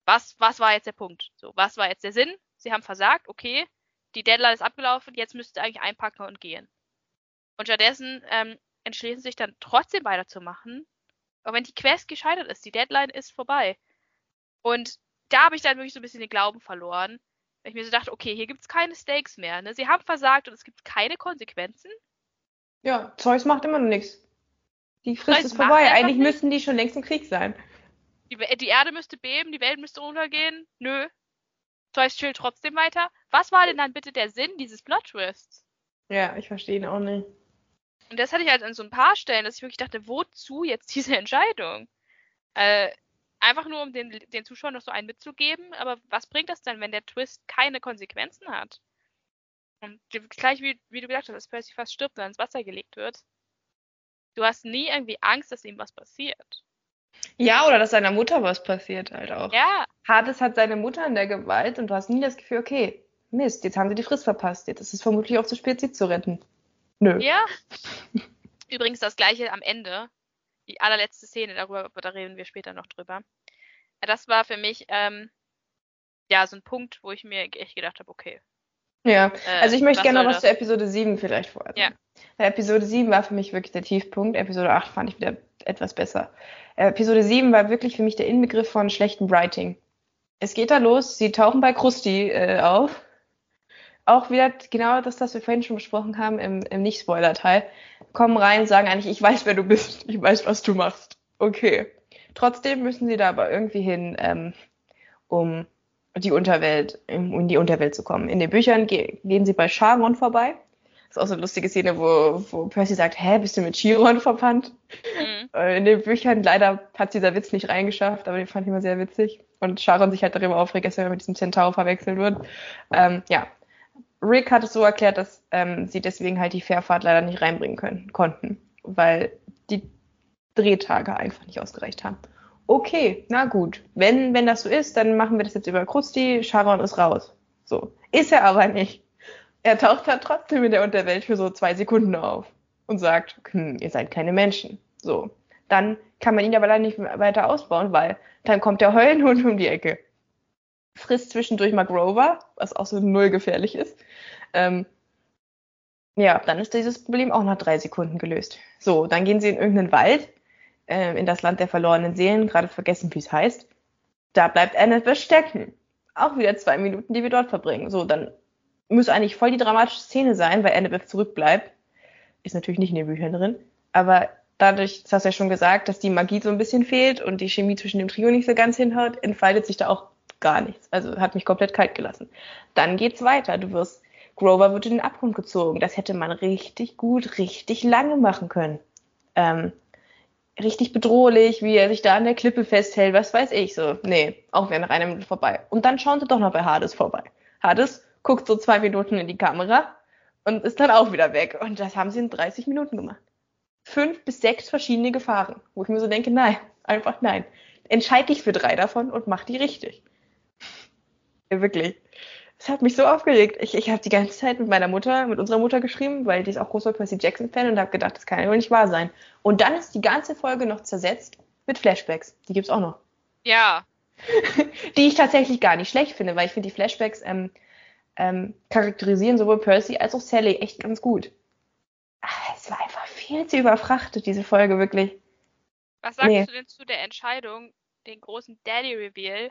was, was war jetzt der Punkt? So, was war jetzt der Sinn? Sie haben versagt, okay, die Deadline ist abgelaufen, jetzt müsst ihr eigentlich einpacken und gehen. Und stattdessen ähm, entschließen sich dann trotzdem weiterzumachen auch wenn die Quest gescheitert ist, die Deadline ist vorbei. Und da habe ich dann wirklich so ein bisschen den Glauben verloren. Weil ich mir so dachte, okay, hier gibt es keine Stakes mehr. Ne? Sie haben versagt und es gibt keine Konsequenzen. Ja, Zeus macht immer noch nichts. Die Frist Zeus ist vorbei. Eigentlich müssten die schon längst im Krieg sein. Die, die, Erde müsste beben, die Welt müsste untergehen. Nö. Zeus chillt trotzdem weiter. Was war denn dann bitte der Sinn dieses Plot-Twists? Ja, ich verstehe ihn auch nicht. Und das hatte ich halt an so ein paar Stellen, dass ich wirklich dachte, wozu jetzt diese Entscheidung? Äh, einfach nur, um den, den Zuschauern noch so einen mitzugeben, aber was bringt das denn, wenn der Twist keine Konsequenzen hat? Und gleich wie, wie du gesagt hast, dass Percy fast stirbt und ins Wasser gelegt wird. Du hast nie irgendwie Angst, dass ihm was passiert. Ja, oder dass seiner Mutter was passiert halt auch. Ja. Hades hat seine Mutter in der Gewalt und du hast nie das Gefühl, okay, Mist, jetzt haben sie die Frist verpasst. Jetzt ist es vermutlich auch zu spät, sie zu retten. Nö. Ja. Übrigens das gleiche am Ende. Die allerletzte Szene, darüber, da reden wir später noch drüber. Das war für mich, ähm, ja, so ein Punkt, wo ich mir echt gedacht habe, okay. Ja, äh, also ich möchte gerne noch was zur Episode 7 vielleicht vorher Ja. Episode 7 war für mich wirklich der Tiefpunkt. Episode 8 fand ich wieder etwas besser. Äh, Episode 7 war wirklich für mich der Inbegriff von schlechtem Writing. Es geht da los, sie tauchen bei Krusty äh, auf. Auch wieder genau das, was wir vorhin schon besprochen haben im, im Nicht-Spoiler-Teil. Kommen rein, sagen eigentlich, ich weiß, wer du bist, ich weiß, was du machst. Okay. Trotzdem müssen sie da aber irgendwie hin, ähm, um die Unterwelt, um in die Unterwelt zu kommen. In den Büchern ge gehen sie bei Charon vorbei. Ist auch so eine lustige Szene, wo, wo Percy sagt, hä, bist du mit Chiron verwandt? Mhm. Äh, in den Büchern leider hat dieser Witz nicht reingeschafft, aber den fand ich immer sehr witzig. Und Charon sich halt darüber aufregt, dass er mit diesem Centaur verwechselt wird. Ähm, ja. Rick hat es so erklärt, dass ähm, sie deswegen halt die Fährfahrt leider nicht reinbringen können, konnten, weil die Drehtage einfach nicht ausgereicht haben okay, na gut, wenn, wenn das so ist, dann machen wir das jetzt über Krusty, Sharon ist raus. So. Ist er aber nicht. Er taucht dann trotzdem in der Unterwelt für so zwei Sekunden auf und sagt, hm, ihr seid keine Menschen. So. Dann kann man ihn aber leider nicht weiter ausbauen, weil dann kommt der Heulenhund um die Ecke. Frisst zwischendurch mal Grover, was auch so null gefährlich ist. Ähm, ja, dann ist dieses Problem auch nach drei Sekunden gelöst. So, dann gehen sie in irgendeinen Wald, äh, in das Land der verlorenen Seelen, gerade vergessen, wie es heißt. Da bleibt Annabeth stecken. Auch wieder zwei Minuten, die wir dort verbringen. So, dann muss eigentlich voll die dramatische Szene sein, weil Annabeth zurückbleibt. Ist natürlich nicht in den Büchern drin. Aber dadurch, das hast du ja schon gesagt, dass die Magie so ein bisschen fehlt und die Chemie zwischen dem Trio nicht so ganz hinhaut, entfaltet sich da auch gar nichts. Also hat mich komplett kalt gelassen. Dann geht's weiter. Du wirst, Grover wird in den Abgrund gezogen. Das hätte man richtig gut, richtig lange machen können. Ähm, richtig bedrohlich, wie er sich da an der Klippe festhält, was weiß ich so. Nee, auch einer Minute vorbei. Und dann schauen sie doch noch bei Hades vorbei. Hades guckt so zwei Minuten in die Kamera und ist dann auch wieder weg. Und das haben sie in 30 Minuten gemacht. Fünf bis sechs verschiedene Gefahren, wo ich mir so denke, nein, einfach nein. Entscheid dich für drei davon und mach die richtig. Ja, wirklich. Es hat mich so aufgeregt. Ich, ich habe die ganze Zeit mit meiner Mutter, mit unserer Mutter geschrieben, weil die ist auch großer Percy Jackson-Fan und habe gedacht, das kann ja wohl nicht wahr sein. Und dann ist die ganze Folge noch zersetzt mit Flashbacks. Die gibt's auch noch. Ja. die ich tatsächlich gar nicht schlecht finde, weil ich finde, die Flashbacks ähm, ähm, charakterisieren sowohl Percy als auch Sally echt ganz gut. Ach, es war einfach viel zu überfrachtet, diese Folge, wirklich. Was sagst nee. du denn zu der Entscheidung, den großen Daddy-Reveal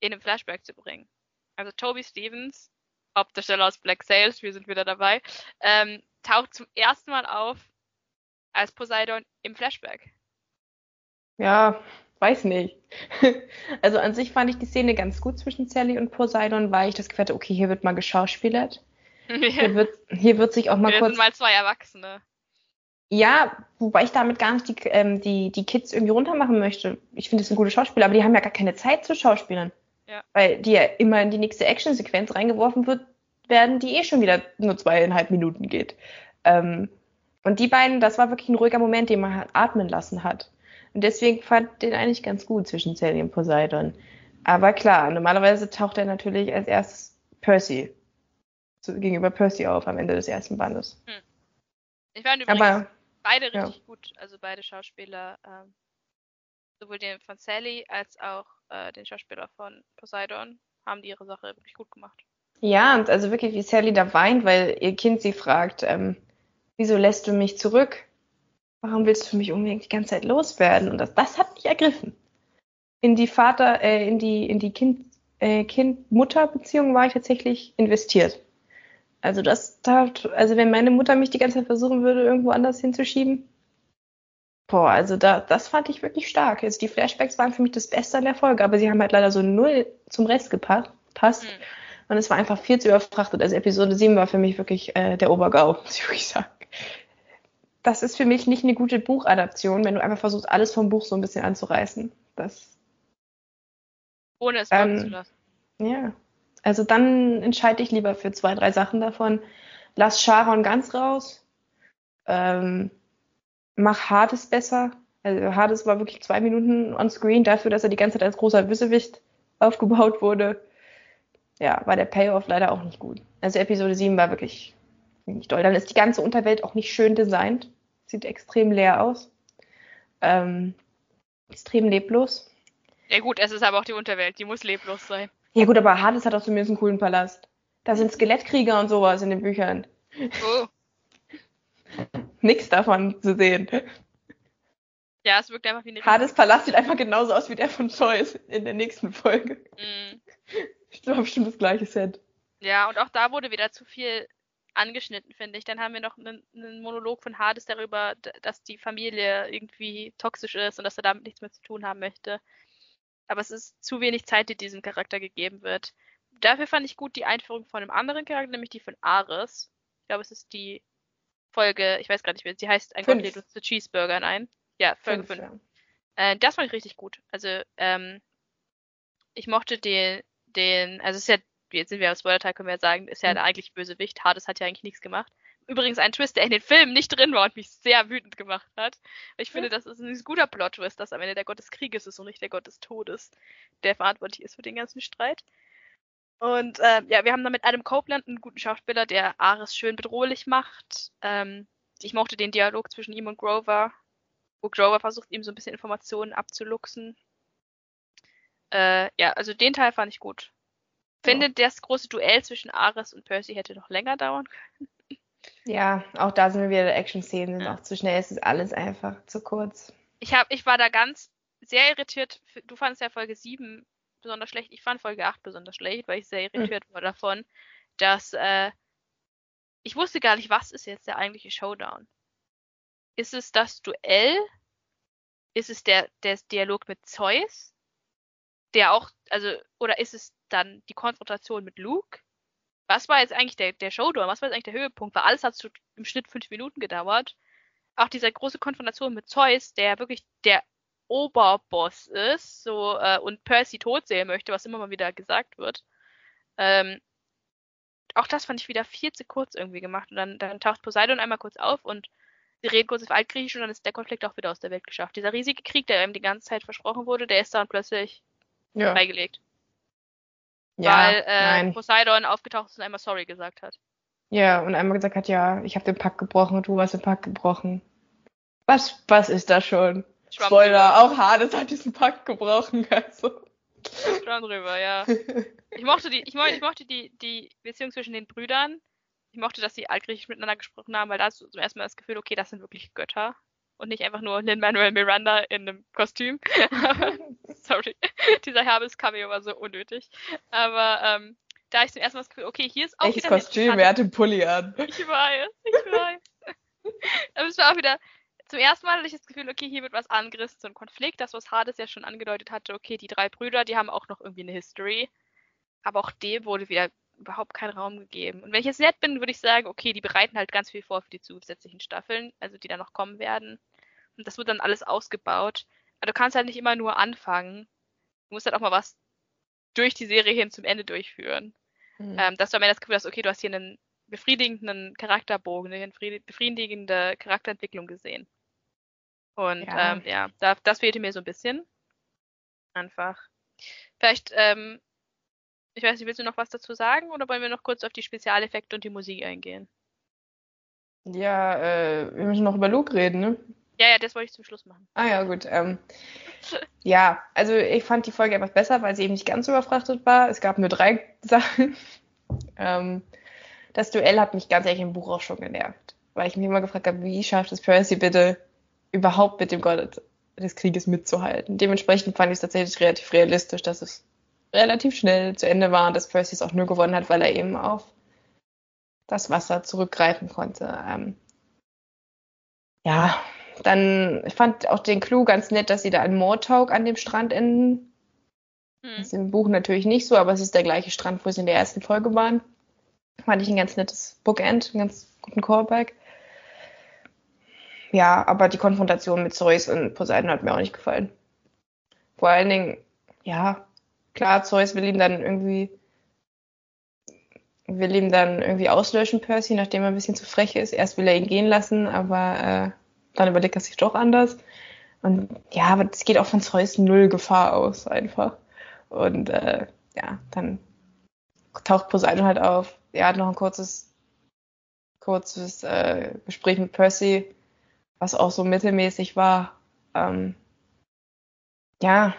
in einem Flashback zu bringen? also Toby Stevens, Hauptdarsteller aus Black Sails, wir sind wieder dabei, ähm, taucht zum ersten Mal auf als Poseidon im Flashback. Ja, weiß nicht. also an sich fand ich die Szene ganz gut zwischen Sally und Poseidon, weil ich das Gefühl hatte, okay, hier wird mal geschauspielert. hier, wird, hier wird sich auch mal wir kurz... sind mal zwei Erwachsene. Ja, wobei ich damit gar nicht die, ähm, die, die Kids irgendwie runtermachen möchte. Ich finde, es sind gute Schauspieler, aber die haben ja gar keine Zeit zu schauspielern. Ja. Weil die ja immer in die nächste Actionsequenz reingeworfen wird, werden, die eh schon wieder nur zweieinhalb Minuten geht. Ähm, und die beiden, das war wirklich ein ruhiger Moment, den man atmen lassen hat. Und deswegen fand den eigentlich ganz gut zwischen Sally und Poseidon. Aber klar, normalerweise taucht er natürlich als erstes Percy zu, gegenüber Percy auf am Ende des ersten Bandes. Hm. Ich fand übrigens Aber, beide richtig ja. gut, also beide Schauspieler, ähm, sowohl den von Sally als auch äh, den Schauspieler von Poseidon, haben die ihre Sache wirklich gut gemacht. Ja, und also wirklich, wie Sally da weint, weil ihr Kind sie fragt, ähm, wieso lässt du mich zurück? Warum willst du mich unbedingt die ganze Zeit loswerden? Und das, das hat mich ergriffen. In die Vater, äh, in die, in die Kind, äh, Kind-Mutter-Beziehung war ich tatsächlich investiert. Also das, da, also wenn meine Mutter mich die ganze Zeit versuchen würde, irgendwo anders hinzuschieben, Boah, also da, das fand ich wirklich stark. Also die Flashbacks waren für mich das Beste an der Folge, aber sie haben halt leider so null zum Rest gepasst. Mhm. Und es war einfach viel zu überfrachtet. Also Episode 7 war für mich wirklich äh, der Obergau, muss ich wirklich sagen. Das ist für mich nicht eine gute Buchadaption, wenn du einfach versuchst, alles vom Buch so ein bisschen anzureißen. Das. Ohne es ähm, zu lassen. Ja. Also dann entscheide ich lieber für zwei, drei Sachen davon. Lass Sharon ganz raus. Ähm, mach Hades besser. Also Hades war wirklich zwei Minuten on screen dafür, dass er die ganze Zeit als großer Bösewicht aufgebaut wurde. Ja, war der Payoff leider auch nicht gut. Also Episode 7 war wirklich nicht toll. Dann ist die ganze Unterwelt auch nicht schön designt. Sieht extrem leer aus. Ähm, extrem leblos. Ja gut, es ist aber auch die Unterwelt, die muss leblos sein. Ja gut, aber Hades hat auch zumindest einen coolen Palast. Da sind Skelettkrieger und sowas in den Büchern. Oh nichts davon zu sehen. Ja, es wirkt einfach wie eine Hades Palast sieht einfach genauso aus wie der von Zeus in der nächsten Folge. Mm. Ich glaube bestimmt das gleiche Set. Ja, und auch da wurde wieder zu viel angeschnitten, finde ich. Dann haben wir noch einen, einen, Monolog von Hades darüber, dass die Familie irgendwie toxisch ist und dass er damit nichts mehr zu tun haben möchte. Aber es ist zu wenig Zeit, die diesem Charakter gegeben wird. Dafür fand ich gut die Einführung von einem anderen Charakter, nämlich die von Ares. Ich glaube, es ist die Folge, ich weiß gar nicht mehr, sie heißt ein Gott lädt uns zu Cheeseburgern ein. Ja, Folge 5. Ja. Äh, das fand ich richtig gut. Also, ähm, ich mochte den, den, also es ist ja jetzt sind wir am Spoiler-Teil, können wir ja sagen, ist ja mhm. eigentlich Bösewicht. Hades hat ja eigentlich nichts gemacht. Übrigens ein Twist, der in den Filmen nicht drin war und mich sehr wütend gemacht hat. Ich finde, das ist ein guter Plot-Twist, dass am Ende der Gott des Krieges ist und nicht der Gott des Todes, der verantwortlich ist für den ganzen Streit. Und äh, ja, wir haben da mit Adam Copeland einen guten Schauspieler, der Ares schön bedrohlich macht. Ähm, ich mochte den Dialog zwischen ihm und Grover, wo Grover versucht, ihm so ein bisschen Informationen abzuluxen. Äh, ja, also den Teil fand ich gut finde, das große Duell zwischen Ares und Percy hätte noch länger dauern können. Ja, auch da sind wir wieder Action-Szenen, ja. auch zu schnell, es ist alles einfach zu kurz. Ich, hab, ich war da ganz sehr irritiert. Du fandest ja Folge 7 besonders schlecht. Ich fand Folge 8 besonders schlecht, weil ich sehr hm. irritiert mhm. war davon, dass äh, ich wusste gar nicht, was ist jetzt der eigentliche Showdown. Ist es das Duell? Ist es der, der Dialog mit Zeus? Der auch, also, oder ist es dann die Konfrontation mit Luke. Was war jetzt eigentlich der, der Showdown? Was war jetzt eigentlich der Höhepunkt? Weil alles hat im Schnitt fünf Minuten gedauert. Auch diese große Konfrontation mit Zeus, der wirklich der Oberboss ist, so äh, und Percy tot sehen möchte, was immer mal wieder gesagt wird. Ähm, auch das fand ich wieder viel zu kurz irgendwie gemacht. Und dann, dann taucht Poseidon einmal kurz auf und sie reden kurz auf Altgriechisch und dann ist der Konflikt auch wieder aus der Welt geschafft. Dieser riesige Krieg, der ihm die ganze Zeit versprochen wurde, der ist dann plötzlich ja. beigelegt. Ja, weil äh, Poseidon aufgetaucht ist und einmal sorry gesagt hat. Ja, und einmal gesagt hat, ja, ich habe den Pakt gebrochen und du hast den Pakt gebrochen. Was, was ist das schon? Schwamm Spoiler, drüber. auch Hades hat diesen Pakt gebrochen, also. Schwamm drüber, ja. Ich mochte die, ich mochte, ich mochte die, die Beziehung zwischen den Brüdern. Ich mochte, dass sie altgriechisch miteinander gesprochen haben, weil da hast du zum ersten Mal das Gefühl, okay, das sind wirklich Götter und nicht einfach nur Lin-Manuel Miranda in einem Kostüm. Sorry, dieser Herbes-Cameo war so unnötig. Aber ähm, da ich zum ersten Mal das Gefühl, okay, hier ist auch Welches wieder Kostüm? Wer hat den Pulli an? Ich weiß, ich weiß. Aber es war auch wieder, zum ersten Mal hatte ich das Gefühl, okay, hier wird was angerissen, so ein Konflikt, das, was Hades ja schon angedeutet hatte, okay, die drei Brüder, die haben auch noch irgendwie eine History. Aber auch dem wurde wieder überhaupt keinen Raum gegeben. Und wenn ich jetzt nett bin, würde ich sagen, okay, die bereiten halt ganz viel vor für die zusätzlichen Staffeln, also die dann noch kommen werden. Und das wird dann alles ausgebaut. Aber du kannst halt nicht immer nur anfangen. Du musst halt auch mal was durch die Serie hin zum Ende durchführen. Mhm. Ähm, dass du am Ende das Gefühl hast, okay, du hast hier einen befriedigenden Charakterbogen, eine befriedigende Charakterentwicklung gesehen. Und ja, ähm, ja da, das fehlte mir so ein bisschen. Einfach. Vielleicht ähm, ich weiß nicht, willst du noch was dazu sagen oder wollen wir noch kurz auf die Spezialeffekte und die Musik eingehen? Ja, äh, wir müssen noch über Luke reden, ne? Ja, ja, das wollte ich zum Schluss machen. Ah ja, gut. Ähm, ja, also ich fand die Folge etwas besser, weil sie eben nicht ganz überfrachtet war. Es gab nur drei Sachen. Ähm, das Duell hat mich ganz ehrlich im Buch auch schon genervt, weil ich mich immer gefragt habe, wie schafft es Percy bitte überhaupt mit dem Gott des Krieges mitzuhalten? Dementsprechend fand ich es tatsächlich relativ realistisch, dass es relativ schnell zu Ende war und dass Percy es auch nur gewonnen hat, weil er eben auf das Wasser zurückgreifen konnte. Ähm, ja, dann, ich fand auch den Clou ganz nett, dass sie da in Mortaug an dem Strand enden. Hm. Das ist im Buch natürlich nicht so, aber es ist der gleiche Strand, wo sie in der ersten Folge waren. Fand ich ein ganz nettes Bookend, einen ganz guten Callback. Ja, aber die Konfrontation mit Zeus und Poseidon hat mir auch nicht gefallen. Vor allen Dingen, ja, klar, Zeus will ihn dann irgendwie will ihm dann irgendwie auslöschen, Percy, nachdem er ein bisschen zu frech ist. Erst will er ihn gehen lassen, aber äh, dann überlegt er sich doch anders. Und ja, aber es geht auch von Zeus null Gefahr aus, einfach. Und äh, ja, dann taucht Poseidon halt auf. Er hat noch ein kurzes, kurzes äh, Gespräch mit Percy, was auch so mittelmäßig war. Ähm, ja,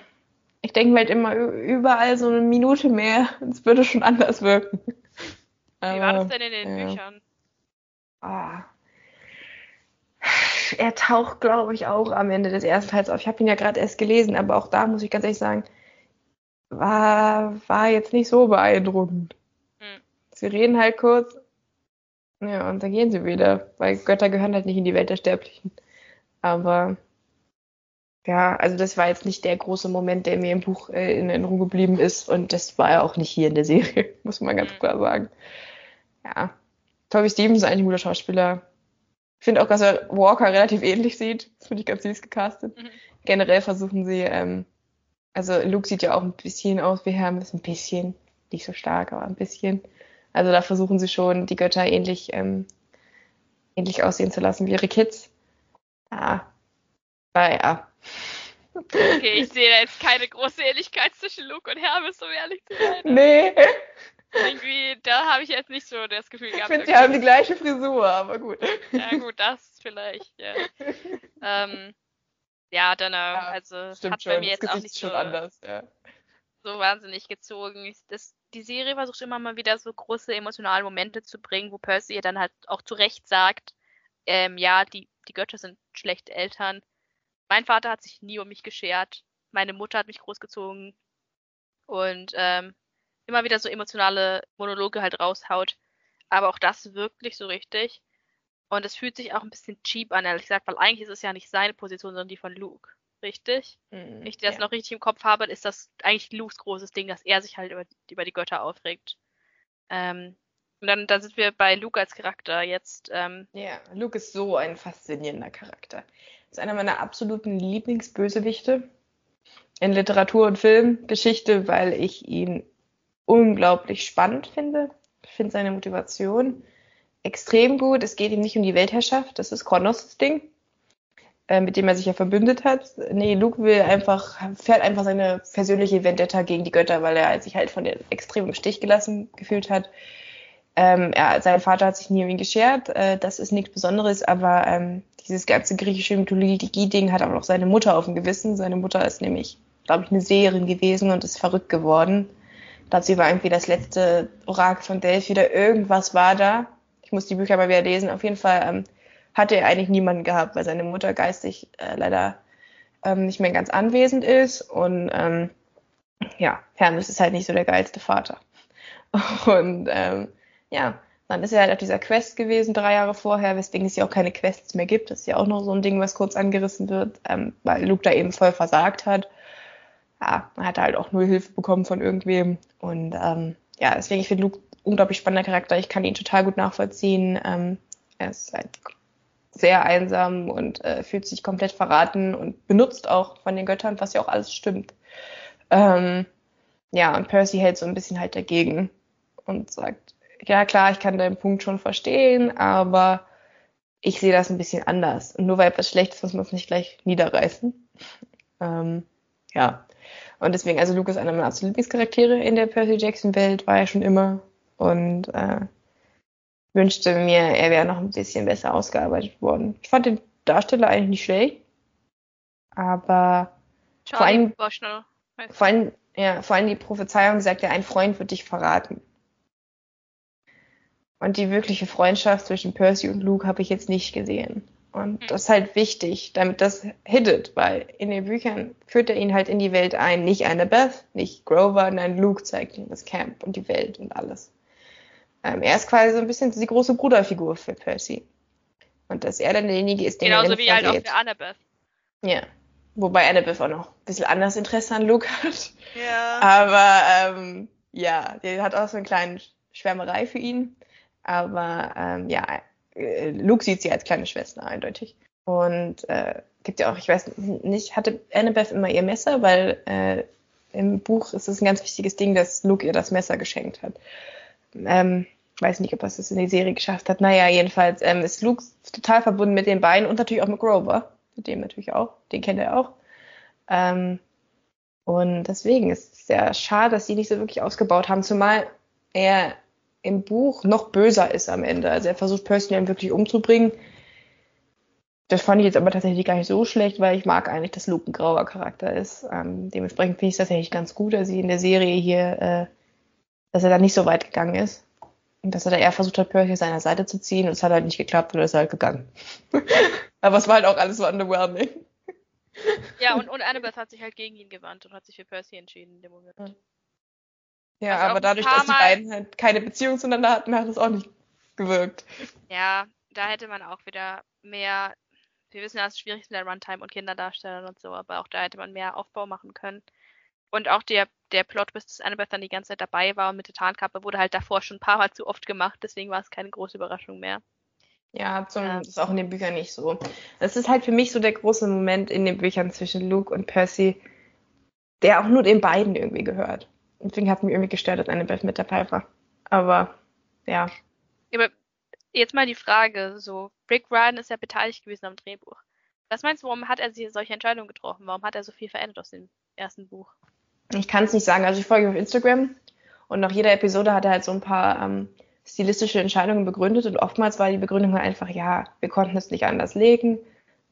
ich denke mir halt immer überall so eine Minute mehr. Es würde schon anders wirken. Wie war das denn in den ja. Büchern? Ah. er taucht, glaube ich, auch am Ende des ersten Teils auf. Ich habe ihn ja gerade erst gelesen, aber auch da muss ich ganz ehrlich sagen, war, war jetzt nicht so beeindruckend. Hm. Sie reden halt kurz, ja, und dann gehen sie wieder, weil Götter gehören halt nicht in die Welt der Sterblichen. Aber ja, also das war jetzt nicht der große Moment, der mir im Buch äh, in Erinnerung geblieben ist und das war ja auch nicht hier in der Serie, muss man ganz hm. klar sagen. Ja, Toby Stevens ist eigentlich ein guter Schauspieler. Ich finde auch, dass er Walker relativ ähnlich sieht. Das finde ich ganz süß gecastet. Mhm. Generell versuchen sie, ähm, also Luke sieht ja auch ein bisschen aus wie Hermes, ein bisschen, nicht so stark, aber ein bisschen. Also da versuchen sie schon, die Götter ähnlich, ähm, ähnlich aussehen zu lassen wie ihre Kids. Ja. Aber ja. Okay, ich sehe da jetzt keine große Ähnlichkeit zwischen Luke und Hermes, um ehrlich zu sein. Nee. Irgendwie, da habe ich jetzt nicht so das Gefühl gehabt. Ich finde, die haben die gleiche Frisur, aber gut. Ja, gut, das vielleicht, ja. ähm, ja, dann, ja, also, stimmt hat schon. bei mir jetzt auch nicht so, anders, ja. so wahnsinnig gezogen. Das, die Serie versucht immer mal wieder so große emotionale Momente zu bringen, wo Percy ihr dann halt auch zu Recht sagt, ähm, ja, die, die Götter sind schlechte Eltern. Mein Vater hat sich nie um mich geschert. Meine Mutter hat mich großgezogen. Und ähm, immer wieder so emotionale Monologe halt raushaut. Aber auch das wirkt nicht so richtig. Und es fühlt sich auch ein bisschen cheap an, ehrlich gesagt, weil eigentlich ist es ja nicht seine Position, sondern die von Luke. Richtig? Mhm, ich das ja. noch richtig im Kopf habe, ist das eigentlich Lukes großes Ding, dass er sich halt über, über die Götter aufregt. Ähm, und dann, dann sind wir bei Luke als Charakter jetzt. Ähm, ja, Luke ist so ein faszinierender Charakter. Ist einer meiner absoluten Lieblingsbösewichte in Literatur und Filmgeschichte, weil ich ihn unglaublich spannend finde. Ich finde seine Motivation extrem gut. Es geht ihm nicht um die Weltherrschaft, das ist Kronos' Ding, äh, mit dem er sich ja verbündet hat. Nee, Luke will einfach, fährt einfach seine persönliche Vendetta gegen die Götter, weil er sich halt von den extrem im Stich gelassen gefühlt hat. Ähm, er, sein Vater hat sich nie um ihn geschert, äh, das ist nichts Besonderes, aber ähm, dieses ganze griechische Mythologie-Ding hat aber auch seine Mutter auf dem Gewissen. Seine Mutter ist nämlich, glaube ich, eine Seherin gewesen und ist verrückt geworden ich glaube, sie war irgendwie das letzte Orakel von Delphi oder irgendwas war da. Ich muss die Bücher mal wieder lesen. Auf jeden Fall ähm, hatte er eigentlich niemanden gehabt, weil seine Mutter geistig äh, leider ähm, nicht mehr ganz anwesend ist. Und ähm, ja, Hermes ist halt nicht so der geilste Vater. Und ähm, ja, dann ist er halt auf dieser Quest gewesen, drei Jahre vorher, weswegen es ja auch keine Quests mehr gibt. Das ist ja auch noch so ein Ding, was kurz angerissen wird, ähm, weil Luke da eben voll versagt hat ja, man hat halt auch nur Hilfe bekommen von irgendwem. Und ähm, ja, deswegen, ich finde Luke unglaublich spannender Charakter. Ich kann ihn total gut nachvollziehen. Ähm, er ist halt sehr einsam und äh, fühlt sich komplett verraten und benutzt auch von den Göttern, was ja auch alles stimmt. Ähm, ja, und Percy hält so ein bisschen halt dagegen und sagt, ja klar, ich kann deinen Punkt schon verstehen, aber ich sehe das ein bisschen anders. Und nur weil etwas schlecht ist, muss man es nicht gleich niederreißen. Ähm, ja. Und deswegen, also Luke ist einer meiner absoluten Lieblingscharaktere in der Percy Jackson-Welt, war er schon immer. Und äh, wünschte mir, er wäre noch ein bisschen besser ausgearbeitet worden. Ich fand den Darsteller eigentlich nicht schlecht. Aber vor allem, vor allem, ja, vor allem die Prophezeiung sagt ja, ein Freund wird dich verraten. Und die wirkliche Freundschaft zwischen Percy und Luke habe ich jetzt nicht gesehen. Und hm. das ist halt wichtig, damit das hittet, weil in den Büchern führt er ihn halt in die Welt ein. Nicht Annabeth, nicht Grover, nein, Luke zeigt ihm das Camp und die Welt und alles. Ähm, er ist quasi so ein bisschen die große Bruderfigur für Percy. Und dass er dann derjenige ist, den Genauso er wie halt auch für Annabeth. Ja. Wobei Annabeth auch noch ein bisschen anders Interesse an Luke hat. Ja. Aber ähm, ja, der hat auch so eine kleine Schwärmerei für ihn. Aber ähm, ja, äh, Luke sieht sie als kleine Schwester eindeutig. Und äh, gibt ja auch, ich weiß nicht, hatte Annabeth immer ihr Messer, weil äh, im Buch ist es ein ganz wichtiges Ding, dass Luke ihr das Messer geschenkt hat. Ähm, weiß nicht, ob das es in die Serie geschafft hat. Naja, jedenfalls ähm, ist Luke total verbunden mit den beiden und natürlich auch mit Grover. Mit dem natürlich auch. Den kennt er auch. Ähm, und deswegen ist es sehr schade, dass sie nicht so wirklich ausgebaut haben, zumal er im Buch noch böser ist am Ende. Also er versucht Percy dann wirklich umzubringen. Das fand ich jetzt aber tatsächlich gar nicht so schlecht, weil ich mag eigentlich, dass Luke ein grauer Charakter ist. Ähm, dementsprechend finde ich es tatsächlich ganz gut, dass sie in der Serie hier, äh, dass er da nicht so weit gegangen ist. dass er da eher versucht hat, Percy seiner Seite zu ziehen und es hat halt nicht geklappt und er ist halt gegangen. Aber es war halt auch alles so underwhelming. Ja, und, und Annabeth hat sich halt gegen ihn gewandt und hat sich für Percy entschieden in dem Moment. Ja, aber dadurch, dass die beiden halt keine Beziehung zueinander hatten, hat es auch nicht gewirkt. Ja, da hätte man auch wieder mehr, wir wissen ja, es ist schwierig mit der Runtime und Kinderdarstellern und so, aber auch da hätte man mehr Aufbau machen können. Und auch der, der Plot, bis Annabeth dann die ganze Zeit dabei war und mit der Tarnkappe, wurde halt davor schon ein paar Mal zu oft gemacht, deswegen war es keine große Überraschung mehr. Ja, zum, ja. ist auch in den Büchern nicht so. Das ist halt für mich so der große Moment in den Büchern zwischen Luke und Percy, der auch nur den beiden irgendwie gehört. Deswegen hat mich irgendwie gestört, dass Annabeth mit dabei war. Aber, ja. Aber jetzt mal die Frage, so, Rick Ryan ist ja beteiligt gewesen am Drehbuch. Was meinst du, warum hat er sich solche Entscheidungen getroffen? Warum hat er so viel verändert aus dem ersten Buch? Ich kann es nicht sagen. Also ich folge auf Instagram und nach jeder Episode hat er halt so ein paar ähm, stilistische Entscheidungen begründet und oftmals war die Begründung halt einfach, ja, wir konnten es nicht anders legen,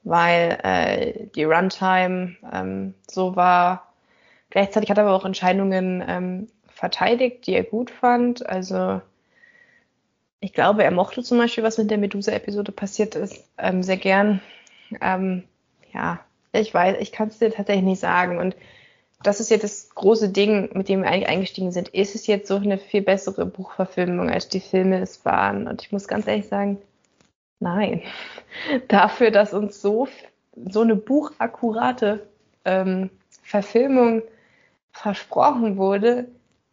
weil äh, die Runtime ähm, so war. Gleichzeitig hat er aber auch Entscheidungen ähm, verteidigt, die er gut fand. Also ich glaube, er mochte zum Beispiel, was mit der Medusa-Episode passiert ist, ähm, sehr gern. Ähm, ja, ich weiß, ich kann es dir tatsächlich nicht sagen. Und das ist jetzt das große Ding, mit dem wir eigentlich eingestiegen sind. Ist es jetzt so eine viel bessere Buchverfilmung, als die Filme es waren? Und ich muss ganz ehrlich sagen, nein. Dafür, dass uns so, so eine buchakkurate ähm, Verfilmung versprochen wurde,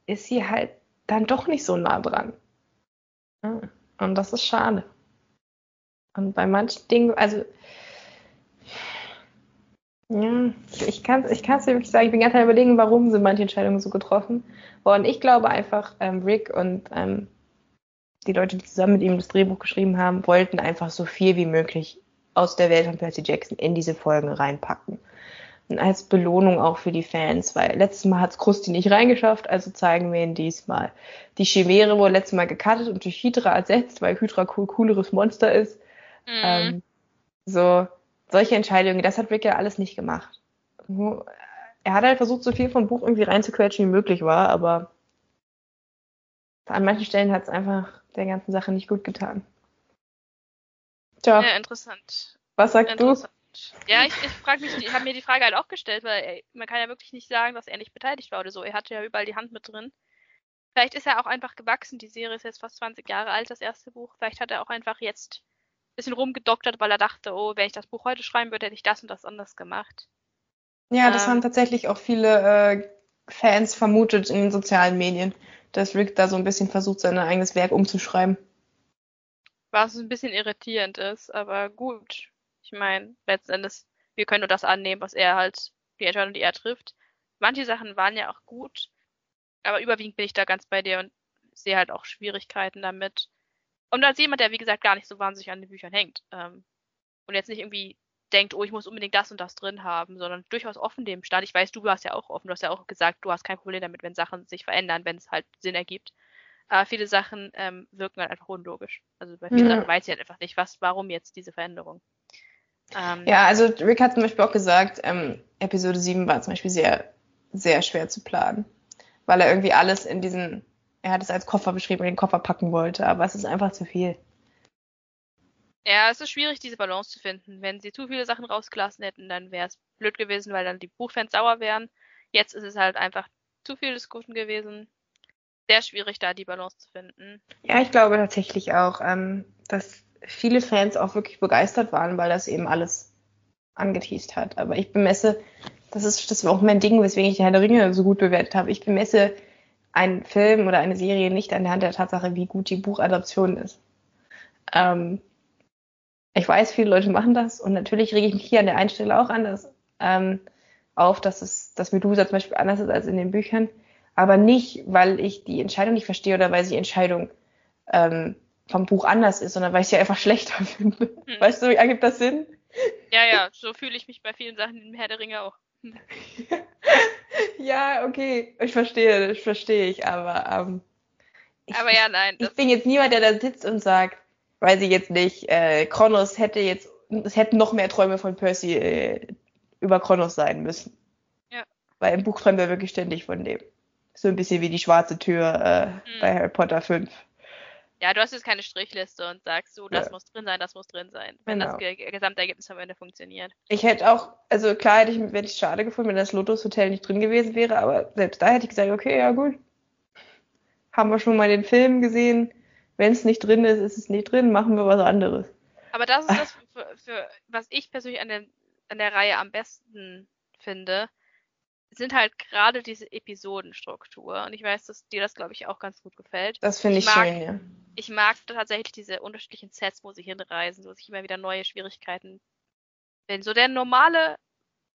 ist sie halt dann doch nicht so nah dran. Und das ist schade. Und bei manchen Dingen, also ja, ich kann es ich kann's dir wirklich sagen, ich bin ganz überlegen, warum sind manche Entscheidungen so getroffen. Und ich glaube einfach, ähm, Rick und ähm, die Leute, die zusammen mit ihm das Drehbuch geschrieben haben, wollten einfach so viel wie möglich aus der Welt von Percy Jackson in diese Folgen reinpacken. Als Belohnung auch für die Fans, weil letztes Mal hat es Krusty nicht reingeschafft, also zeigen wir ihn diesmal. Die Chimäre wurde letztes Mal gecuttet und durch Hydra ersetzt, weil Hydra cool cooleres Monster ist. Mhm. Ähm, so, solche Entscheidungen, das hat Rick ja alles nicht gemacht. Er hat halt versucht, so viel vom Buch irgendwie reinzuquetschen, wie möglich war, aber an manchen Stellen hat es einfach der ganzen Sache nicht gut getan. Tja. Ja, interessant. Was sagst interessant. du? Ja, ich, ich frage mich, ich habe mir die Frage halt auch gestellt, weil ey, man kann ja wirklich nicht sagen, dass er nicht beteiligt war oder so. Er hatte ja überall die Hand mit drin. Vielleicht ist er auch einfach gewachsen. Die Serie ist jetzt fast 20 Jahre alt, das erste Buch. Vielleicht hat er auch einfach jetzt bisschen rumgedoktert, weil er dachte, oh, wenn ich das Buch heute schreiben würde, hätte ich das und das anders gemacht. Ja, das ähm, haben tatsächlich auch viele äh, Fans vermutet in den sozialen Medien, dass Rick da so ein bisschen versucht, sein eigenes Werk umzuschreiben. Was ein bisschen irritierend ist, aber gut. Ich meine, letzten Endes, wir können nur das annehmen, was er halt, die Entscheidung, die er trifft. Manche Sachen waren ja auch gut, aber überwiegend bin ich da ganz bei dir und sehe halt auch Schwierigkeiten damit. Und als jemand, der wie gesagt gar nicht so wahnsinnig an den Büchern hängt ähm, und jetzt nicht irgendwie denkt, oh, ich muss unbedingt das und das drin haben, sondern durchaus offen dem stand. Ich weiß, du warst ja auch offen. Du hast ja auch gesagt, du hast kein Problem damit, wenn Sachen sich verändern, wenn es halt Sinn ergibt. Aber viele Sachen ähm, wirken halt einfach unlogisch. Also bei vielen ja. Sachen weiß ich halt einfach nicht, was, warum jetzt diese Veränderung. Ähm, ja, also Rick hat zum Beispiel auch gesagt, ähm, Episode 7 war zum Beispiel sehr, sehr schwer zu planen, weil er irgendwie alles in diesen er hat es als Koffer beschrieben und den Koffer packen wollte, aber es ist einfach zu viel. Ja, es ist schwierig, diese Balance zu finden. Wenn sie zu viele Sachen rausgelassen hätten, dann wäre es blöd gewesen, weil dann die Buchfans sauer wären. Jetzt ist es halt einfach zu viel des Guten gewesen. Sehr schwierig, da die Balance zu finden. Ja, ich glaube tatsächlich auch, ähm, dass viele Fans auch wirklich begeistert waren, weil das eben alles angeteased hat. Aber ich bemesse, das ist, das war auch mein Ding, weswegen ich die Herr der Ringe so gut bewertet habe. Ich bemesse ein Film oder eine Serie nicht an der der Tatsache, wie gut die Buchadaption ist. Ähm, ich weiß, viele Leute machen das und natürlich rege ich mich hier an der einen Stelle auch anders ähm, auf, dass es, dass Medusa zum Beispiel anders ist als in den Büchern, aber nicht, weil ich die Entscheidung nicht verstehe oder weil die Entscheidung ähm, vom Buch anders ist, sondern weil ich sie einfach schlechter finde. Hm. Weißt du, ergibt das Sinn? Ja, ja, so fühle ich mich bei vielen Sachen im Herr der Ringe auch. ja, okay, ich verstehe, das verstehe ich, aber ähm, ich, aber ja, nein. Ich bin jetzt niemand, der da sitzt und sagt, weiß ich jetzt nicht, äh, Kronos hätte jetzt, es hätten noch mehr Träume von Percy äh, über Kronos sein müssen. Ja. Weil im Buch träumt er wirklich ständig von dem. So ein bisschen wie die schwarze Tür äh, mhm. bei Harry Potter 5. Ja, du hast jetzt keine Strichliste und sagst so, das ja. muss drin sein, das muss drin sein, wenn genau. das Gesamtergebnis am Ende funktioniert. Ich hätte auch, also klar hätte ich, hätte ich schade gefunden, wenn das Lotus Hotel nicht drin gewesen wäre, aber selbst da hätte ich gesagt, okay, ja gut. Haben wir schon mal den Film gesehen. Wenn es nicht drin ist, ist es nicht drin, machen wir was anderes. Aber das ist das, für, für, was ich persönlich an der, an der Reihe am besten finde, sind halt gerade diese Episodenstruktur. Und ich weiß, dass dir das, glaube ich, auch ganz gut gefällt. Das finde ich, ich mag, schön, ja. Ich mag tatsächlich diese unterschiedlichen Sets, wo sie hinreisen, wo sich immer wieder neue Schwierigkeiten. Denn so der normale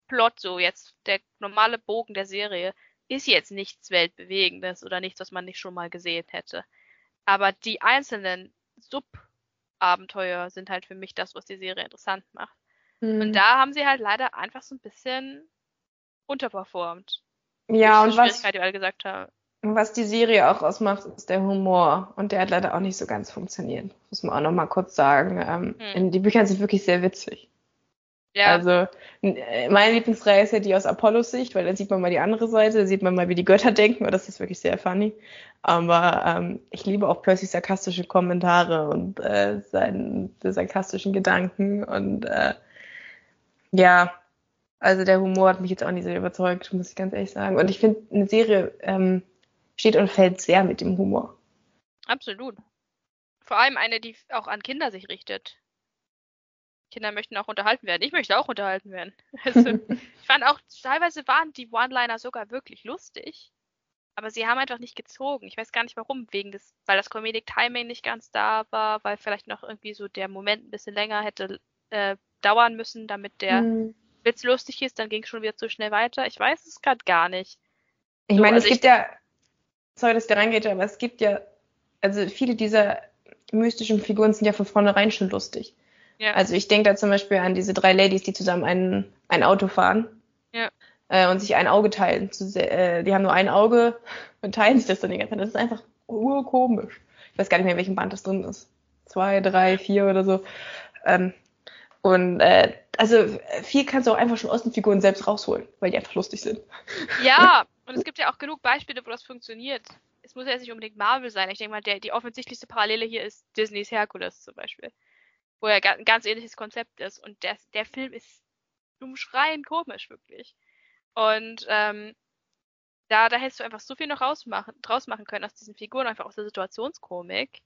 Plot, so jetzt der normale Bogen der Serie, ist jetzt nichts Weltbewegendes oder nichts, was man nicht schon mal gesehen hätte. Aber die einzelnen Sub-Abenteuer sind halt für mich das, was die Serie interessant macht. Mhm. Und da haben sie halt leider einfach so ein bisschen unterperformt. Ja, und was, die alle gesagt haben. Was die Serie auch ausmacht, ist der Humor. Und der hat leider auch nicht so ganz funktioniert. Muss man auch noch mal kurz sagen. Ähm, hm. Die Bücher sind wirklich sehr witzig. Ja. Also, äh, meine Lieblingsreihe ist ja die aus Apollos Sicht, weil da sieht man mal die andere Seite, da sieht man mal, wie die Götter denken, und das ist wirklich sehr funny. Aber ähm, ich liebe auch plötzlich sarkastische Kommentare und äh, seinen sarkastischen Gedanken und äh, ja, also der Humor hat mich jetzt auch nicht sehr überzeugt, muss ich ganz ehrlich sagen. Und ich finde, eine Serie ähm, steht und fällt sehr mit dem Humor. Absolut. Vor allem eine, die auch an Kinder sich richtet. Kinder möchten auch unterhalten werden. Ich möchte auch unterhalten werden. Also, ich fand auch, teilweise waren die One-Liner sogar wirklich lustig. Aber sie haben einfach nicht gezogen. Ich weiß gar nicht warum. Wegen des, weil das Comedic Timing nicht ganz da war, weil vielleicht noch irgendwie so der Moment ein bisschen länger hätte äh, dauern müssen, damit der hm. Witz lustig ist, dann ging es schon wieder zu schnell weiter. Ich weiß es gerade gar nicht. Ich so, meine, also es gibt ja, sorry, dass der reingeht, aber es gibt ja, also viele dieser mystischen Figuren sind ja von vornherein schon lustig. Ja. Also ich denke da zum Beispiel an diese drei Ladies, die zusammen ein, ein Auto fahren. Ja. Äh, und sich ein Auge teilen. Äh, die haben nur ein Auge und teilen sich das dann die ganze Zeit. Das ist einfach urkomisch. Ich weiß gar nicht mehr, in welchem Band das drin ist. Zwei, drei, vier oder so. Ähm, und äh, also viel kannst du auch einfach schon aus den Figuren selbst rausholen, weil die einfach lustig sind. Ja, und es gibt ja auch genug Beispiele, wo das funktioniert. Es muss ja jetzt nicht unbedingt Marvel sein. Ich denke mal, der, die offensichtlichste Parallele hier ist Disneys Hercules zum Beispiel. Wo ja ein ganz ähnliches Konzept ist. Und der, der Film ist umschreiend komisch, wirklich. Und ähm, da, da hättest du einfach so viel noch rausmachen, draus machen können aus diesen Figuren, einfach aus der Situationskomik.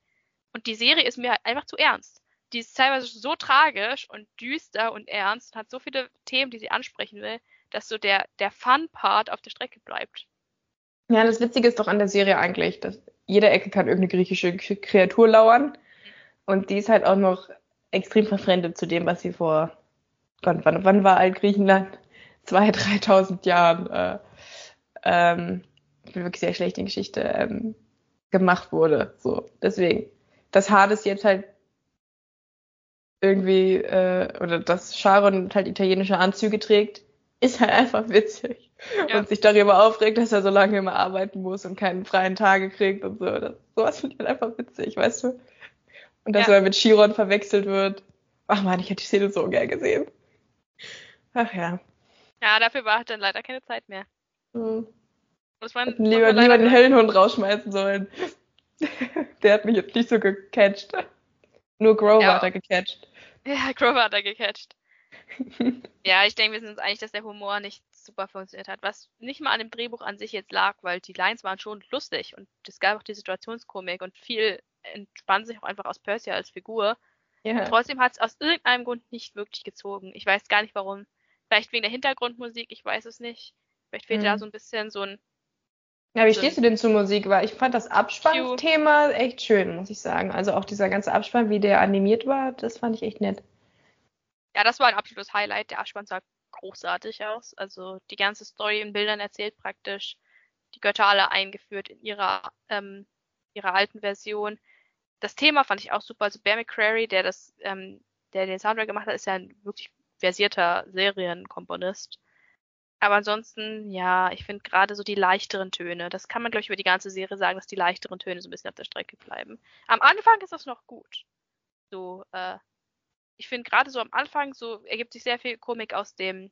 Und die Serie ist mir einfach zu ernst die ist teilweise so tragisch und düster und ernst und hat so viele Themen, die sie ansprechen will, dass so der, der Fun-Part auf der Strecke bleibt. Ja, das Witzige ist doch an der Serie eigentlich, dass jede Ecke kann irgendeine griechische Kreatur lauern. Und die ist halt auch noch extrem verfremdet zu dem, was sie vor, Gott, wann, wann war Altgriechenland? 2.000, 3.000 Jahren, äh, ähm, ich bin wirklich sehr schlecht in Geschichte, ähm, gemacht wurde. So, deswegen. Das Hades jetzt halt irgendwie, äh, oder dass Sharon halt italienische Anzüge trägt, ist halt einfach witzig. Ja. Und sich darüber aufregt, dass er so lange immer arbeiten muss und keinen freien Tage kriegt und so. Das, sowas finde ich halt einfach witzig, weißt du? Und dass ja. er mit Chiron verwechselt wird. Ach man, ich hätte die Szene so gern gesehen. Ach ja. Ja, dafür war dann leider keine Zeit mehr. Hm. Das war, lieber, lieber den Höllenhund rausschmeißen sollen. Der hat mich jetzt nicht so gecatcht. Nur Grover ja. hat er gecatcht. Ja, Grover hat er gecatcht. Ja, ich denke, wir sind uns einig, dass der Humor nicht super funktioniert hat. Was nicht mal an dem Drehbuch an sich jetzt lag, weil die Lines waren schon lustig und es gab auch die Situationskomik und viel entspann sich auch einfach aus Percy als Figur. Ja. trotzdem hat es aus irgendeinem Grund nicht wirklich gezogen. Ich weiß gar nicht warum. Vielleicht wegen der Hintergrundmusik, ich weiß es nicht. Vielleicht fehlt mhm. da so ein bisschen so ein ja, wie stehst du denn zur Musik? Weil ich fand das Abspannthema echt schön, muss ich sagen. Also auch dieser ganze Abspann, wie der animiert war, das fand ich echt nett. Ja, das war ein absolutes Highlight. Der Abspann sah großartig aus. Also die ganze Story in Bildern erzählt praktisch. Die Götter alle eingeführt in ihrer, ähm, ihrer alten Version. Das Thema fand ich auch super. Also Bear McCrary, der das, ähm, der den Soundtrack gemacht hat, ist ja ein wirklich versierter Serienkomponist. Aber ansonsten, ja, ich finde gerade so die leichteren Töne, das kann man, glaube ich, über die ganze Serie sagen, dass die leichteren Töne so ein bisschen auf der Strecke bleiben. Am Anfang ist das noch gut. So, äh, ich finde gerade so am Anfang so ergibt sich sehr viel Komik aus dem,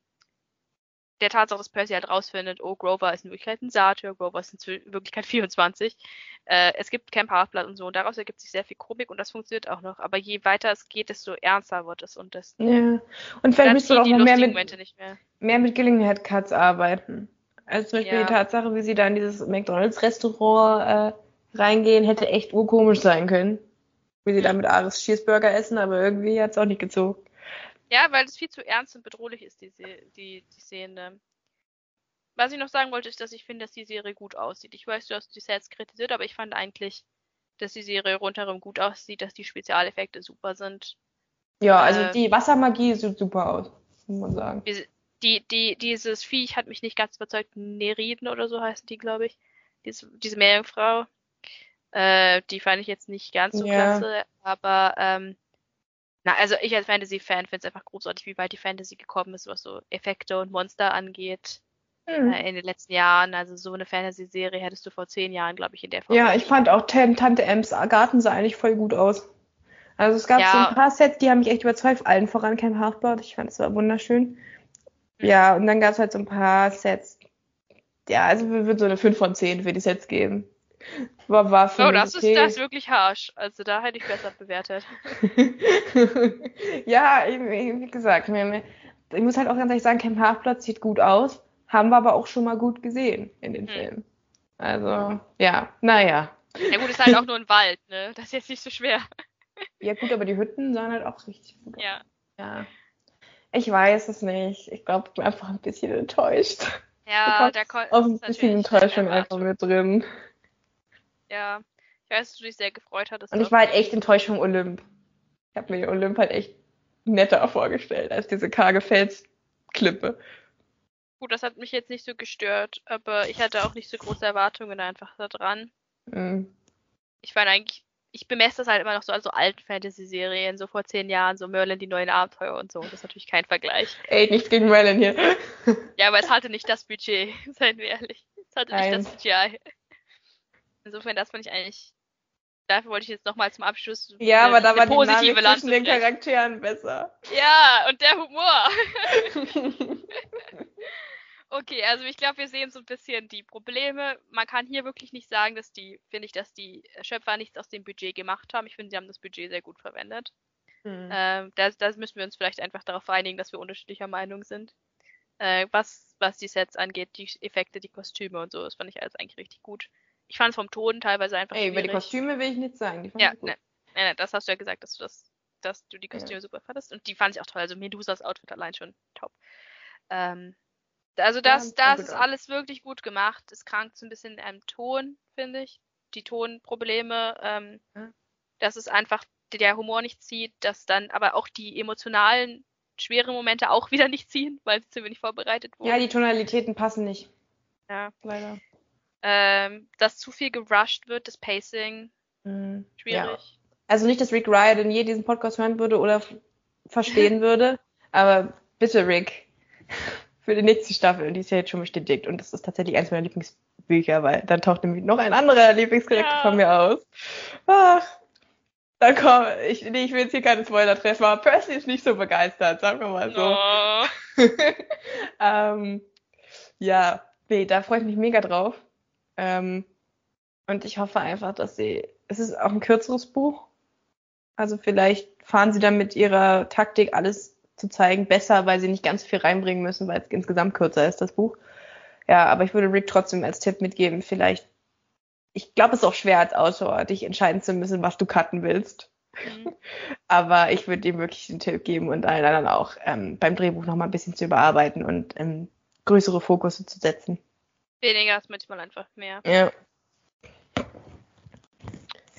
der Tatsache, dass Percy halt rausfindet, oh, Grover ist in Wirklichkeit ein Satyr, Grover ist in Wirklichkeit 24. Äh, es gibt Camp Half-Blood und so und daraus ergibt sich sehr viel Komik und das funktioniert auch noch. Aber je weiter es geht, desto ernster wird es und das. Ja. Und vielleicht müsst du auch noch mehr mit, mehr. mehr mit Gillinghead Cuts arbeiten. Also zum Beispiel ja. die Tatsache, wie sie da in dieses McDonalds-Restaurant äh, reingehen, hätte echt urkomisch sein können. Wie sie da mit Ares Cheeseburger essen, aber irgendwie hat es auch nicht gezogen. Ja, weil es viel zu ernst und bedrohlich ist, die, die, die Szene. Was ich noch sagen wollte, ist, dass ich finde, dass die Serie gut aussieht. Ich weiß, du hast die Sets kritisiert, aber ich fand eigentlich, dass die Serie rundherum gut aussieht, dass die Spezialeffekte super sind. Ja, also äh, die Wassermagie sieht super aus, muss man sagen. Die, die, dieses Viech hat mich nicht ganz überzeugt. Neriden oder so heißen die, glaube ich. Diese, diese Meerjungfrau. Äh, die fand ich jetzt nicht ganz so ja. klasse, aber ähm, na, also ich als Fantasy-Fan finde es einfach großartig, wie weit die Fantasy gekommen ist, was so Effekte und Monster angeht. Mhm. Äh, in den letzten Jahren. Also so eine Fantasy-Serie hättest du vor zehn Jahren, glaube ich, in der Form. Ja, ich fand auch Tante Ems Garten sah eigentlich voll gut aus. Also es gab ja. so ein paar Sets, die haben mich echt überzeugt, allen voran Camp Halfblood. Ich fand es war wunderschön. Mhm. Ja, und dann gab es halt so ein paar Sets. Ja, also wir würden so eine 5 von 10 für die Sets geben. War, war für oh, das okay. ist das wirklich harsh. Also da hätte ich besser bewertet. ja, wie gesagt, ich muss halt auch ganz ehrlich sagen, Camp Half-Blood sieht gut aus. Haben wir aber auch schon mal gut gesehen in den hm. Filmen. Also, ja, naja. Ja gut, ist halt auch nur ein Wald, ne? Das ist jetzt nicht so schwer. Ja gut, aber die Hütten sahen halt auch richtig gut aus. Ja. Ja. Ich weiß es nicht. Ich glaube, ich bin einfach ein bisschen enttäuscht. Ja, da kommt auch ein bisschen Enttäuschung einfach mit drin. Ja, ich weiß, dass du dich sehr gefreut hattest. Und ich war halt echt enttäuscht vom Olymp. Ich habe mir Olymp halt echt netter vorgestellt als diese karge Felsklippe. Gut, das hat mich jetzt nicht so gestört, aber ich hatte auch nicht so große Erwartungen einfach da dran. Mhm. Ich fand eigentlich, ich bemesse das halt immer noch so an so alten Fantasy-Serien, so vor zehn Jahren, so Merlin, die neuen Abenteuer und so. Das ist natürlich kein Vergleich. Ey, nicht gegen Merlin hier. ja, aber es hatte nicht das Budget, seien wir ehrlich. Es hatte Nein. nicht das CGI. Insofern, das fand ich eigentlich. Dafür wollte ich jetzt nochmal zum Abschluss. Ja, eine, aber da war die positive Dynamik zwischen den Charakteren besser. Ja, und der Humor. okay, also ich glaube, wir sehen so ein bisschen die Probleme. Man kann hier wirklich nicht sagen, dass die, finde ich, dass die Schöpfer nichts aus dem Budget gemacht haben. Ich finde, sie haben das Budget sehr gut verwendet. Hm. Ähm, da, müssen wir uns vielleicht einfach darauf einigen, dass wir unterschiedlicher Meinung sind. Äh, was, was die Sets angeht, die Effekte, die Kostüme und so, das fand ich alles eigentlich richtig gut. Ich fand vom Ton teilweise einfach. Ey, über die Kostüme will ich nichts sagen. Die fand ja, ich gut. Ne, ne, das hast du ja gesagt, dass du das, dass du die Kostüme ja. super fandest. Und die fand ich auch toll. Also Medusas Outfit allein schon top. Ähm, also das, ja, das ist alles wirklich gut gemacht. Es krankt so ein bisschen am Ton, finde ich. Die Tonprobleme, ähm, ja. dass es einfach der Humor nicht zieht, dass dann aber auch die emotionalen, schweren Momente auch wieder nicht ziehen, weil sie zu wenig vorbereitet wurden. Ja, die Tonalitäten passen nicht. Ja. Leider. Ähm, dass zu viel gerusht wird, das Pacing. Mhm. Schwierig. Ja. Also nicht, dass Rick Riordan je diesen Podcast hören würde oder verstehen würde, aber bitte Rick, für die nächste Staffel, die ist ja jetzt schon bestätigt und das ist tatsächlich eins meiner Lieblingsbücher, weil dann taucht nämlich noch ein anderer Lieblingscharakter ja. von mir aus. Ach, dann komm, ich, nee, ich will jetzt hier keine Spoiler treffen, aber Percy ist nicht so begeistert, sagen wir mal so. Oh. ähm, ja, nee, da freue ich mich mega drauf. Ähm, und ich hoffe einfach, dass sie, es ist auch ein kürzeres Buch. Also vielleicht fahren sie dann mit ihrer Taktik alles zu zeigen besser, weil sie nicht ganz viel reinbringen müssen, weil es insgesamt kürzer ist, das Buch. Ja, aber ich würde Rick trotzdem als Tipp mitgeben, vielleicht, ich glaube, es ist auch schwer als Autor, dich entscheiden zu müssen, was du cutten willst. Mhm. aber ich würde ihm wirklich den Tipp geben und allen anderen auch, ähm, beim Drehbuch nochmal ein bisschen zu überarbeiten und ähm, größere Fokusse zu setzen. Weniger ist manchmal einfach mehr. Ja.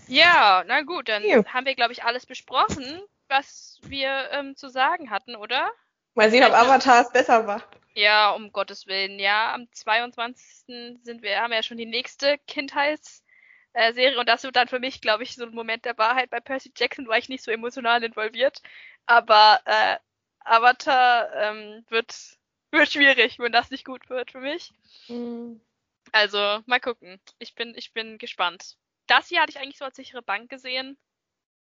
Ja, na gut, dann ja. haben wir, glaube ich, alles besprochen, was wir ähm, zu sagen hatten, oder? Mal sehen, ob Avatar es besser macht. Ja, um Gottes Willen. Ja, am 22. sind wir, haben wir ja schon die nächste Kindheitsserie und das wird dann für mich, glaube ich, so ein Moment der Wahrheit. Bei Percy Jackson war ich nicht so emotional involviert, aber äh, Avatar ähm, wird wird schwierig, wenn das nicht gut wird für mich. Mhm. Also, mal gucken. Ich bin, ich bin gespannt. Das hier hatte ich eigentlich so als sichere Bank gesehen.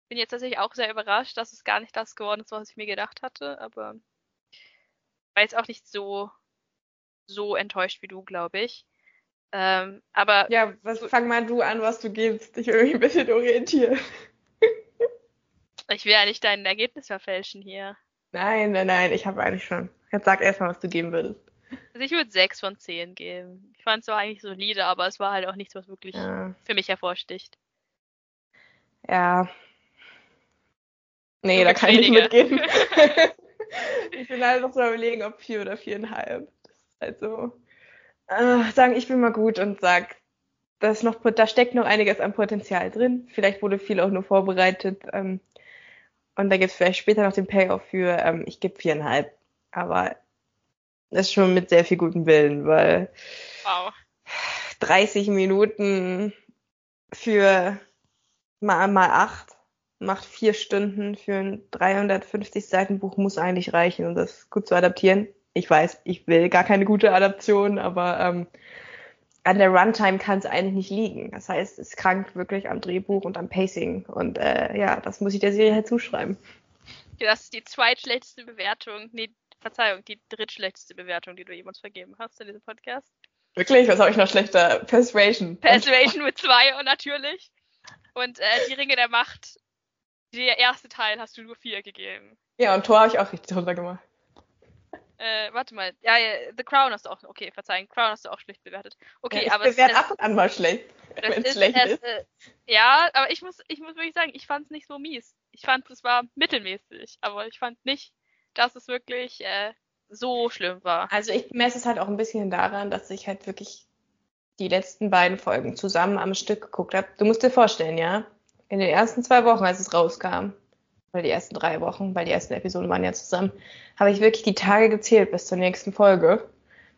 Bin jetzt tatsächlich auch sehr überrascht, dass es gar nicht das geworden ist, was ich mir gedacht hatte, aber war jetzt auch nicht so so enttäuscht wie du, glaube ich. Ähm, aber. Ja, was, fang mal du an, was du gibst. Ich will mich ein bisschen orientieren. ich will ja nicht dein Ergebnis verfälschen hier. Nein, nein, nein, ich habe eigentlich schon. Jetzt sag erst mal, was du geben würdest. Also ich würde 6 von 10 geben. Ich fand es zwar eigentlich solide, aber es war halt auch nichts, was wirklich ja. für mich hervorsticht. Ja. Nee, da kann ich nicht mitgehen. ich bin halt noch so überlegen, ob 4 oder 4,5. Das ist halt so. Äh, sagen, ich bin mal gut und sag, da, ist noch, da steckt noch einiges an Potenzial drin. Vielleicht wurde viel auch nur vorbereitet. Ähm, und da gibt es vielleicht später noch den Payoff für, ähm, ich gebe 4,5. Aber das ist schon mit sehr viel gutem Willen, weil wow. 30 Minuten für mal, mal 8 macht 4 Stunden für ein 350 Seiten Buch muss eigentlich reichen, um das gut zu adaptieren. Ich weiß, ich will gar keine gute Adaption, aber ähm, an der Runtime kann es eigentlich nicht liegen. Das heißt, es krankt wirklich am Drehbuch und am Pacing. Und äh, ja, das muss ich der Serie halt zuschreiben. Das ist die zweitschlechteste Bewertung, nee, Verzeihung, die drittschlechteste Bewertung, die du jemals vergeben hast in diesem Podcast. Wirklich? Was habe ich noch schlechter? Persuasion. Persuasion mit zwei und natürlich. Und äh, die Ringe der Macht, der erste Teil hast du nur vier gegeben. Ja, und Tor habe ich auch richtig runter gemacht. Äh, warte mal. Ja, ja, The Crown hast du auch. Okay, verzeihen. Crown hast du auch schlecht bewertet. Okay, ja, aber. Ich bewerte ab und an mal schlecht. Wenn es schlecht ist. Äh, ja, aber ich muss, ich muss wirklich sagen, ich fand es nicht so mies. Ich fand, es war mittelmäßig. Aber ich fand nicht, dass es wirklich äh, so schlimm war. Also ich messe es halt auch ein bisschen daran, dass ich halt wirklich die letzten beiden Folgen zusammen am Stück geguckt habe. Du musst dir vorstellen, ja, in den ersten zwei Wochen, als es rauskam, oder die ersten drei Wochen, weil die ersten Episoden waren ja zusammen, habe ich wirklich die Tage gezählt bis zur nächsten Folge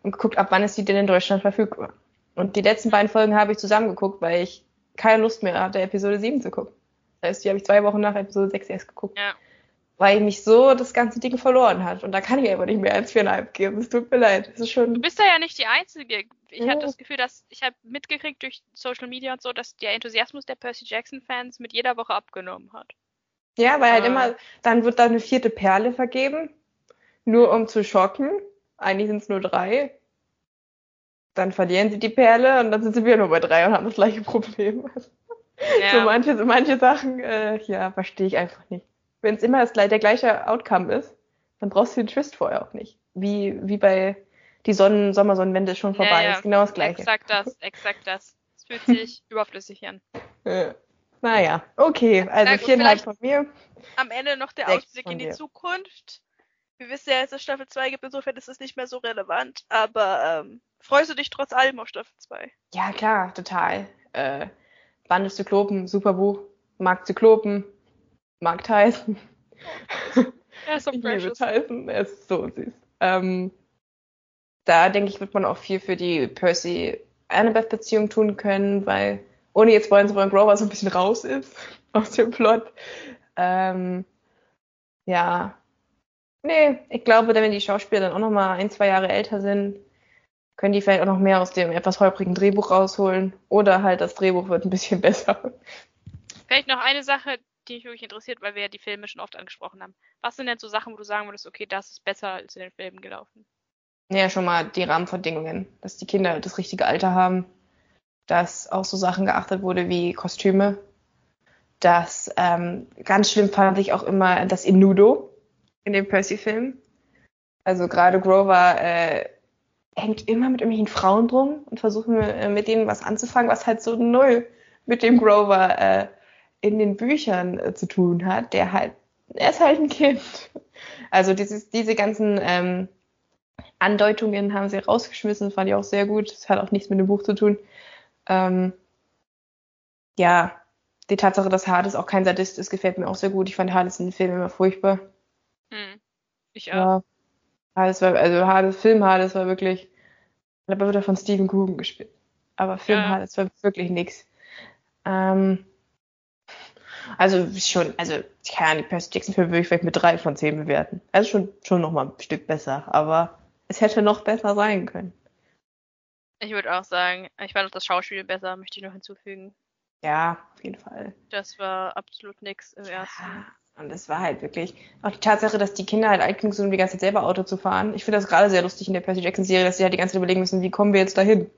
und geguckt, ab wann ist die denn in Deutschland verfügbar. Und die letzten beiden Folgen habe ich zusammengeguckt, weil ich keine Lust mehr hatte, Episode 7 zu gucken. Das heißt, die habe ich zwei Wochen nach Episode 6 erst geguckt. Ja weil mich so das ganze Ding verloren hat. Und da kann ich einfach nicht mehr als viereinhalb geben. Es tut mir leid. Das ist schon. Du bist da ja nicht die Einzige. Ich ja. hatte das Gefühl, dass ich habe mitgekriegt durch Social Media und so, dass der Enthusiasmus der Percy Jackson Fans mit jeder Woche abgenommen hat. Ja, weil halt äh. immer, dann wird da eine vierte Perle vergeben, nur um zu schocken. Eigentlich sind es nur drei. Dann verlieren sie die Perle und dann sind sie wieder nur bei drei und haben das gleiche Problem. Ja. So manche, so manche Sachen, äh, ja, verstehe ich einfach nicht wenn es immer das, der gleiche Outcome ist, dann brauchst du den Twist vorher auch nicht. Wie, wie bei die Sonnen Sommersonnenwende ist schon vorbei. Ja, ja. ist genau das gleiche. Exakt das, exakt das. Es fühlt sich überflüssig an. Ja. Naja, okay, also viereinhalb von mir. Am Ende noch der Ausblick in die dir. Zukunft. Wir wissen ja, es Staffel 2 gibt, insofern ist es nicht mehr so relevant, aber ähm, freust du dich trotz allem auf Staffel 2? Ja, klar, total. Äh, Band des Zyklopen, super Buch. Mag Zyklopen, mag Tyson. Er ist so ich liebe Tyson, er ist so süß. Ähm, da denke ich, wird man auch viel für die Percy-Annabeth-Beziehung tun können, weil ohne jetzt sie wollen Grover so ein bisschen raus ist aus dem Plot. Ähm, ja. Nee, ich glaube, wenn die Schauspieler dann auch noch mal ein, zwei Jahre älter sind, können die vielleicht auch noch mehr aus dem etwas holprigen Drehbuch rausholen. Oder halt das Drehbuch wird ein bisschen besser. Vielleicht noch eine Sache, die mich wirklich interessiert, weil wir ja die Filme schon oft angesprochen haben. Was sind denn so Sachen, wo du sagen würdest, okay, das ist besser als in den Filmen gelaufen? Ja, schon mal die Rahmenbedingungen, dass die Kinder das richtige Alter haben, dass auch so Sachen geachtet wurde wie Kostüme. Das ähm, ganz schlimm fand ich auch immer das Innudo in dem Percy-Film. Also gerade Grover äh, hängt immer mit irgendwelchen Frauen drum und versucht äh, mit denen was anzufangen, was halt so null mit dem Grover äh, in den Büchern äh, zu tun hat, der halt, er ist halt ein Kind. Also dieses, diese ganzen ähm, Andeutungen haben sie rausgeschmissen, fand ich auch sehr gut. Das hat auch nichts mit dem Buch zu tun. Ähm, ja, die Tatsache, dass Hades auch kein Sadist ist, gefällt mir auch sehr gut. Ich fand Hades in den Filmen immer furchtbar. Hm. Ich auch. Ja. Hades war, also Hades, Film Hades war wirklich, aber wird er von Stephen Coogan gespielt. Aber Film ja. Hades war wirklich nix. Ähm, also schon, also ich kann die Percy Jackson Filme würde ich vielleicht mit drei von zehn bewerten. Also schon, schon noch mal ein Stück besser, aber es hätte noch besser sein können. Ich würde auch sagen, ich fand auch das Schauspiel besser, möchte ich noch hinzufügen. Ja, auf jeden Fall. Das war absolut nix im ersten. Ja, Und das war halt wirklich auch die Tatsache, dass die Kinder halt alt genug sind, um die ganze Zeit selber Auto zu fahren. Ich finde das gerade sehr lustig in der Percy Jackson Serie, dass sie halt die ganze Zeit überlegen müssen, wie kommen wir jetzt dahin?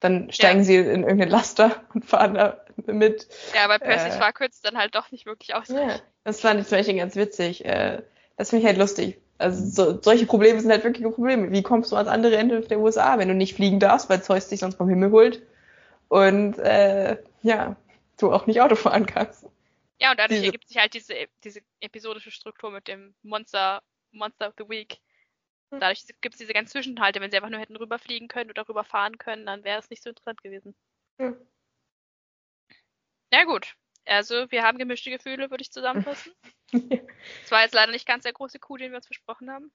Dann steigen ja. sie in irgendeinen Laster und fahren da mit. Ja, aber Percy's äh, Fahrkürz dann halt doch nicht wirklich aus. Ja, das fand ich zum Beispiel ganz witzig. Äh, das finde ich halt lustig. Also so, solche Probleme sind halt wirkliche Probleme. Wie kommst du ans andere Ende der USA, wenn du nicht fliegen darfst, weil Zeus dich sonst vom Himmel holt und äh, ja, du auch nicht Auto fahren kannst. Ja, und dadurch diese, ergibt sich halt diese, diese episodische Struktur mit dem Monster, Monster of the Week. Hm. Dadurch gibt es diese ganzen Zwischenhalte. Wenn sie einfach nur hätten rüberfliegen können oder rüberfahren können, dann wäre es nicht so interessant gewesen. Ja. ja, gut. Also, wir haben gemischte Gefühle, würde ich zusammenfassen. Es war jetzt leider nicht ganz der große Coup, den wir uns versprochen haben.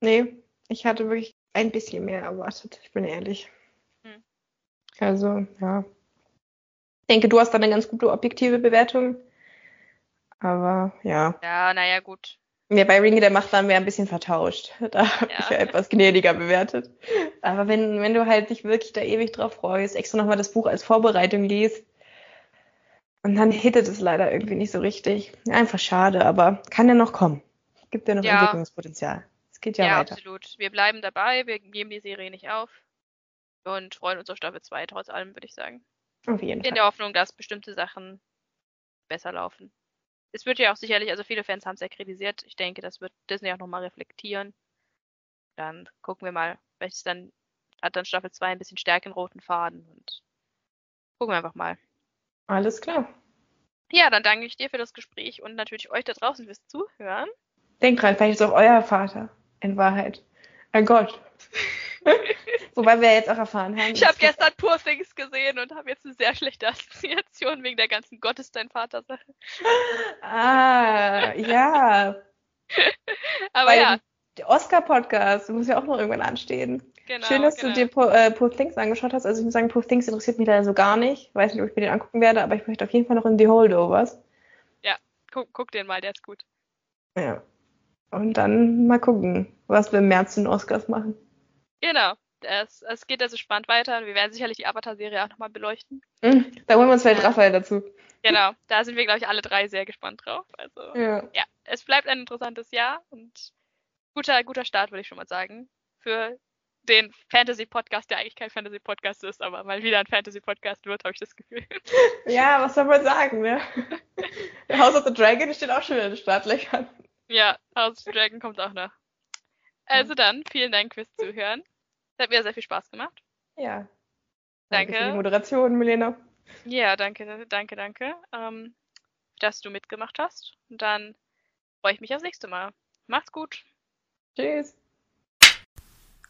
Nee, ich hatte wirklich ein bisschen mehr erwartet, ich bin ehrlich. Hm. Also, ja. Ich denke, du hast da eine ganz gute objektive Bewertung. Aber ja. Ja, naja, gut. Ja, bei Ringe der Macht waren wir ein bisschen vertauscht. Da habe ja. ich ja etwas gnädiger bewertet. Aber wenn, wenn du halt dich wirklich da ewig drauf freust, extra nochmal das Buch als Vorbereitung liest, und dann hittet es leider irgendwie nicht so richtig. Einfach schade, aber kann ja noch kommen. Gibt ja noch ja. Entwicklungspotenzial. Es geht ja, ja weiter. Ja, absolut. Wir bleiben dabei, wir geben die Serie nicht auf und freuen uns auf Staffel 2, trotz allem, würde ich sagen. Auf jeden In Fall. In der Hoffnung, dass bestimmte Sachen besser laufen. Es wird ja auch sicherlich, also viele Fans haben es ja kritisiert. Ich denke, das wird Disney auch nochmal reflektieren. Dann gucken wir mal, welches dann hat dann Staffel 2 ein bisschen stärkeren roten Faden und gucken wir einfach mal. Alles klar. Ja, dann danke ich dir für das Gespräch und natürlich euch da draußen fürs Zuhören. Denkt dran, vielleicht ist auch euer Vater in Wahrheit ein Gott. Wobei wir jetzt auch erfahren haben. Ich habe gestern Poor Things gesehen und habe jetzt eine sehr schlechte Assoziation wegen der ganzen Gott ist dein Vater Sache. Ah, ja. Aber Weil ja. Der Oscar-Podcast muss ja auch noch irgendwann anstehen. Genau, Schön, dass genau. du dir Poor, äh, Poor Things angeschaut hast. Also ich muss sagen, Poor Things interessiert mich leider so gar nicht. Ich weiß nicht, ob ich mir den angucken werde, aber ich möchte auf jeden Fall noch in The Holdovers. Ja, guck, guck den mal, der ist gut. Ja. Und dann mal gucken, was wir im März den Oscars machen. Genau. Es, es geht also spannend weiter. Wir werden sicherlich die Avatar-Serie auch nochmal beleuchten. Mhm, da holen wir uns vielleicht Raphael dazu. Genau, da sind wir, glaube ich, alle drei sehr gespannt drauf. Also, ja. ja, es bleibt ein interessantes Jahr und guter, guter Start, würde ich schon mal sagen, für den Fantasy-Podcast, der eigentlich kein Fantasy-Podcast ist, aber mal wieder ein Fantasy-Podcast wird, habe ich das Gefühl. Ja, was soll man sagen, ne? House of the Dragon steht auch schon wieder in den Startlöchern. Ja, House of the Dragon kommt auch noch. Also dann, vielen Dank fürs Zuhören. Es hat mir sehr viel Spaß gemacht. Ja. Danke. danke für die Moderation, Milena. Ja, danke, danke, danke, ähm, dass du mitgemacht hast. Und dann freue ich mich aufs nächste Mal. Macht's gut. Tschüss.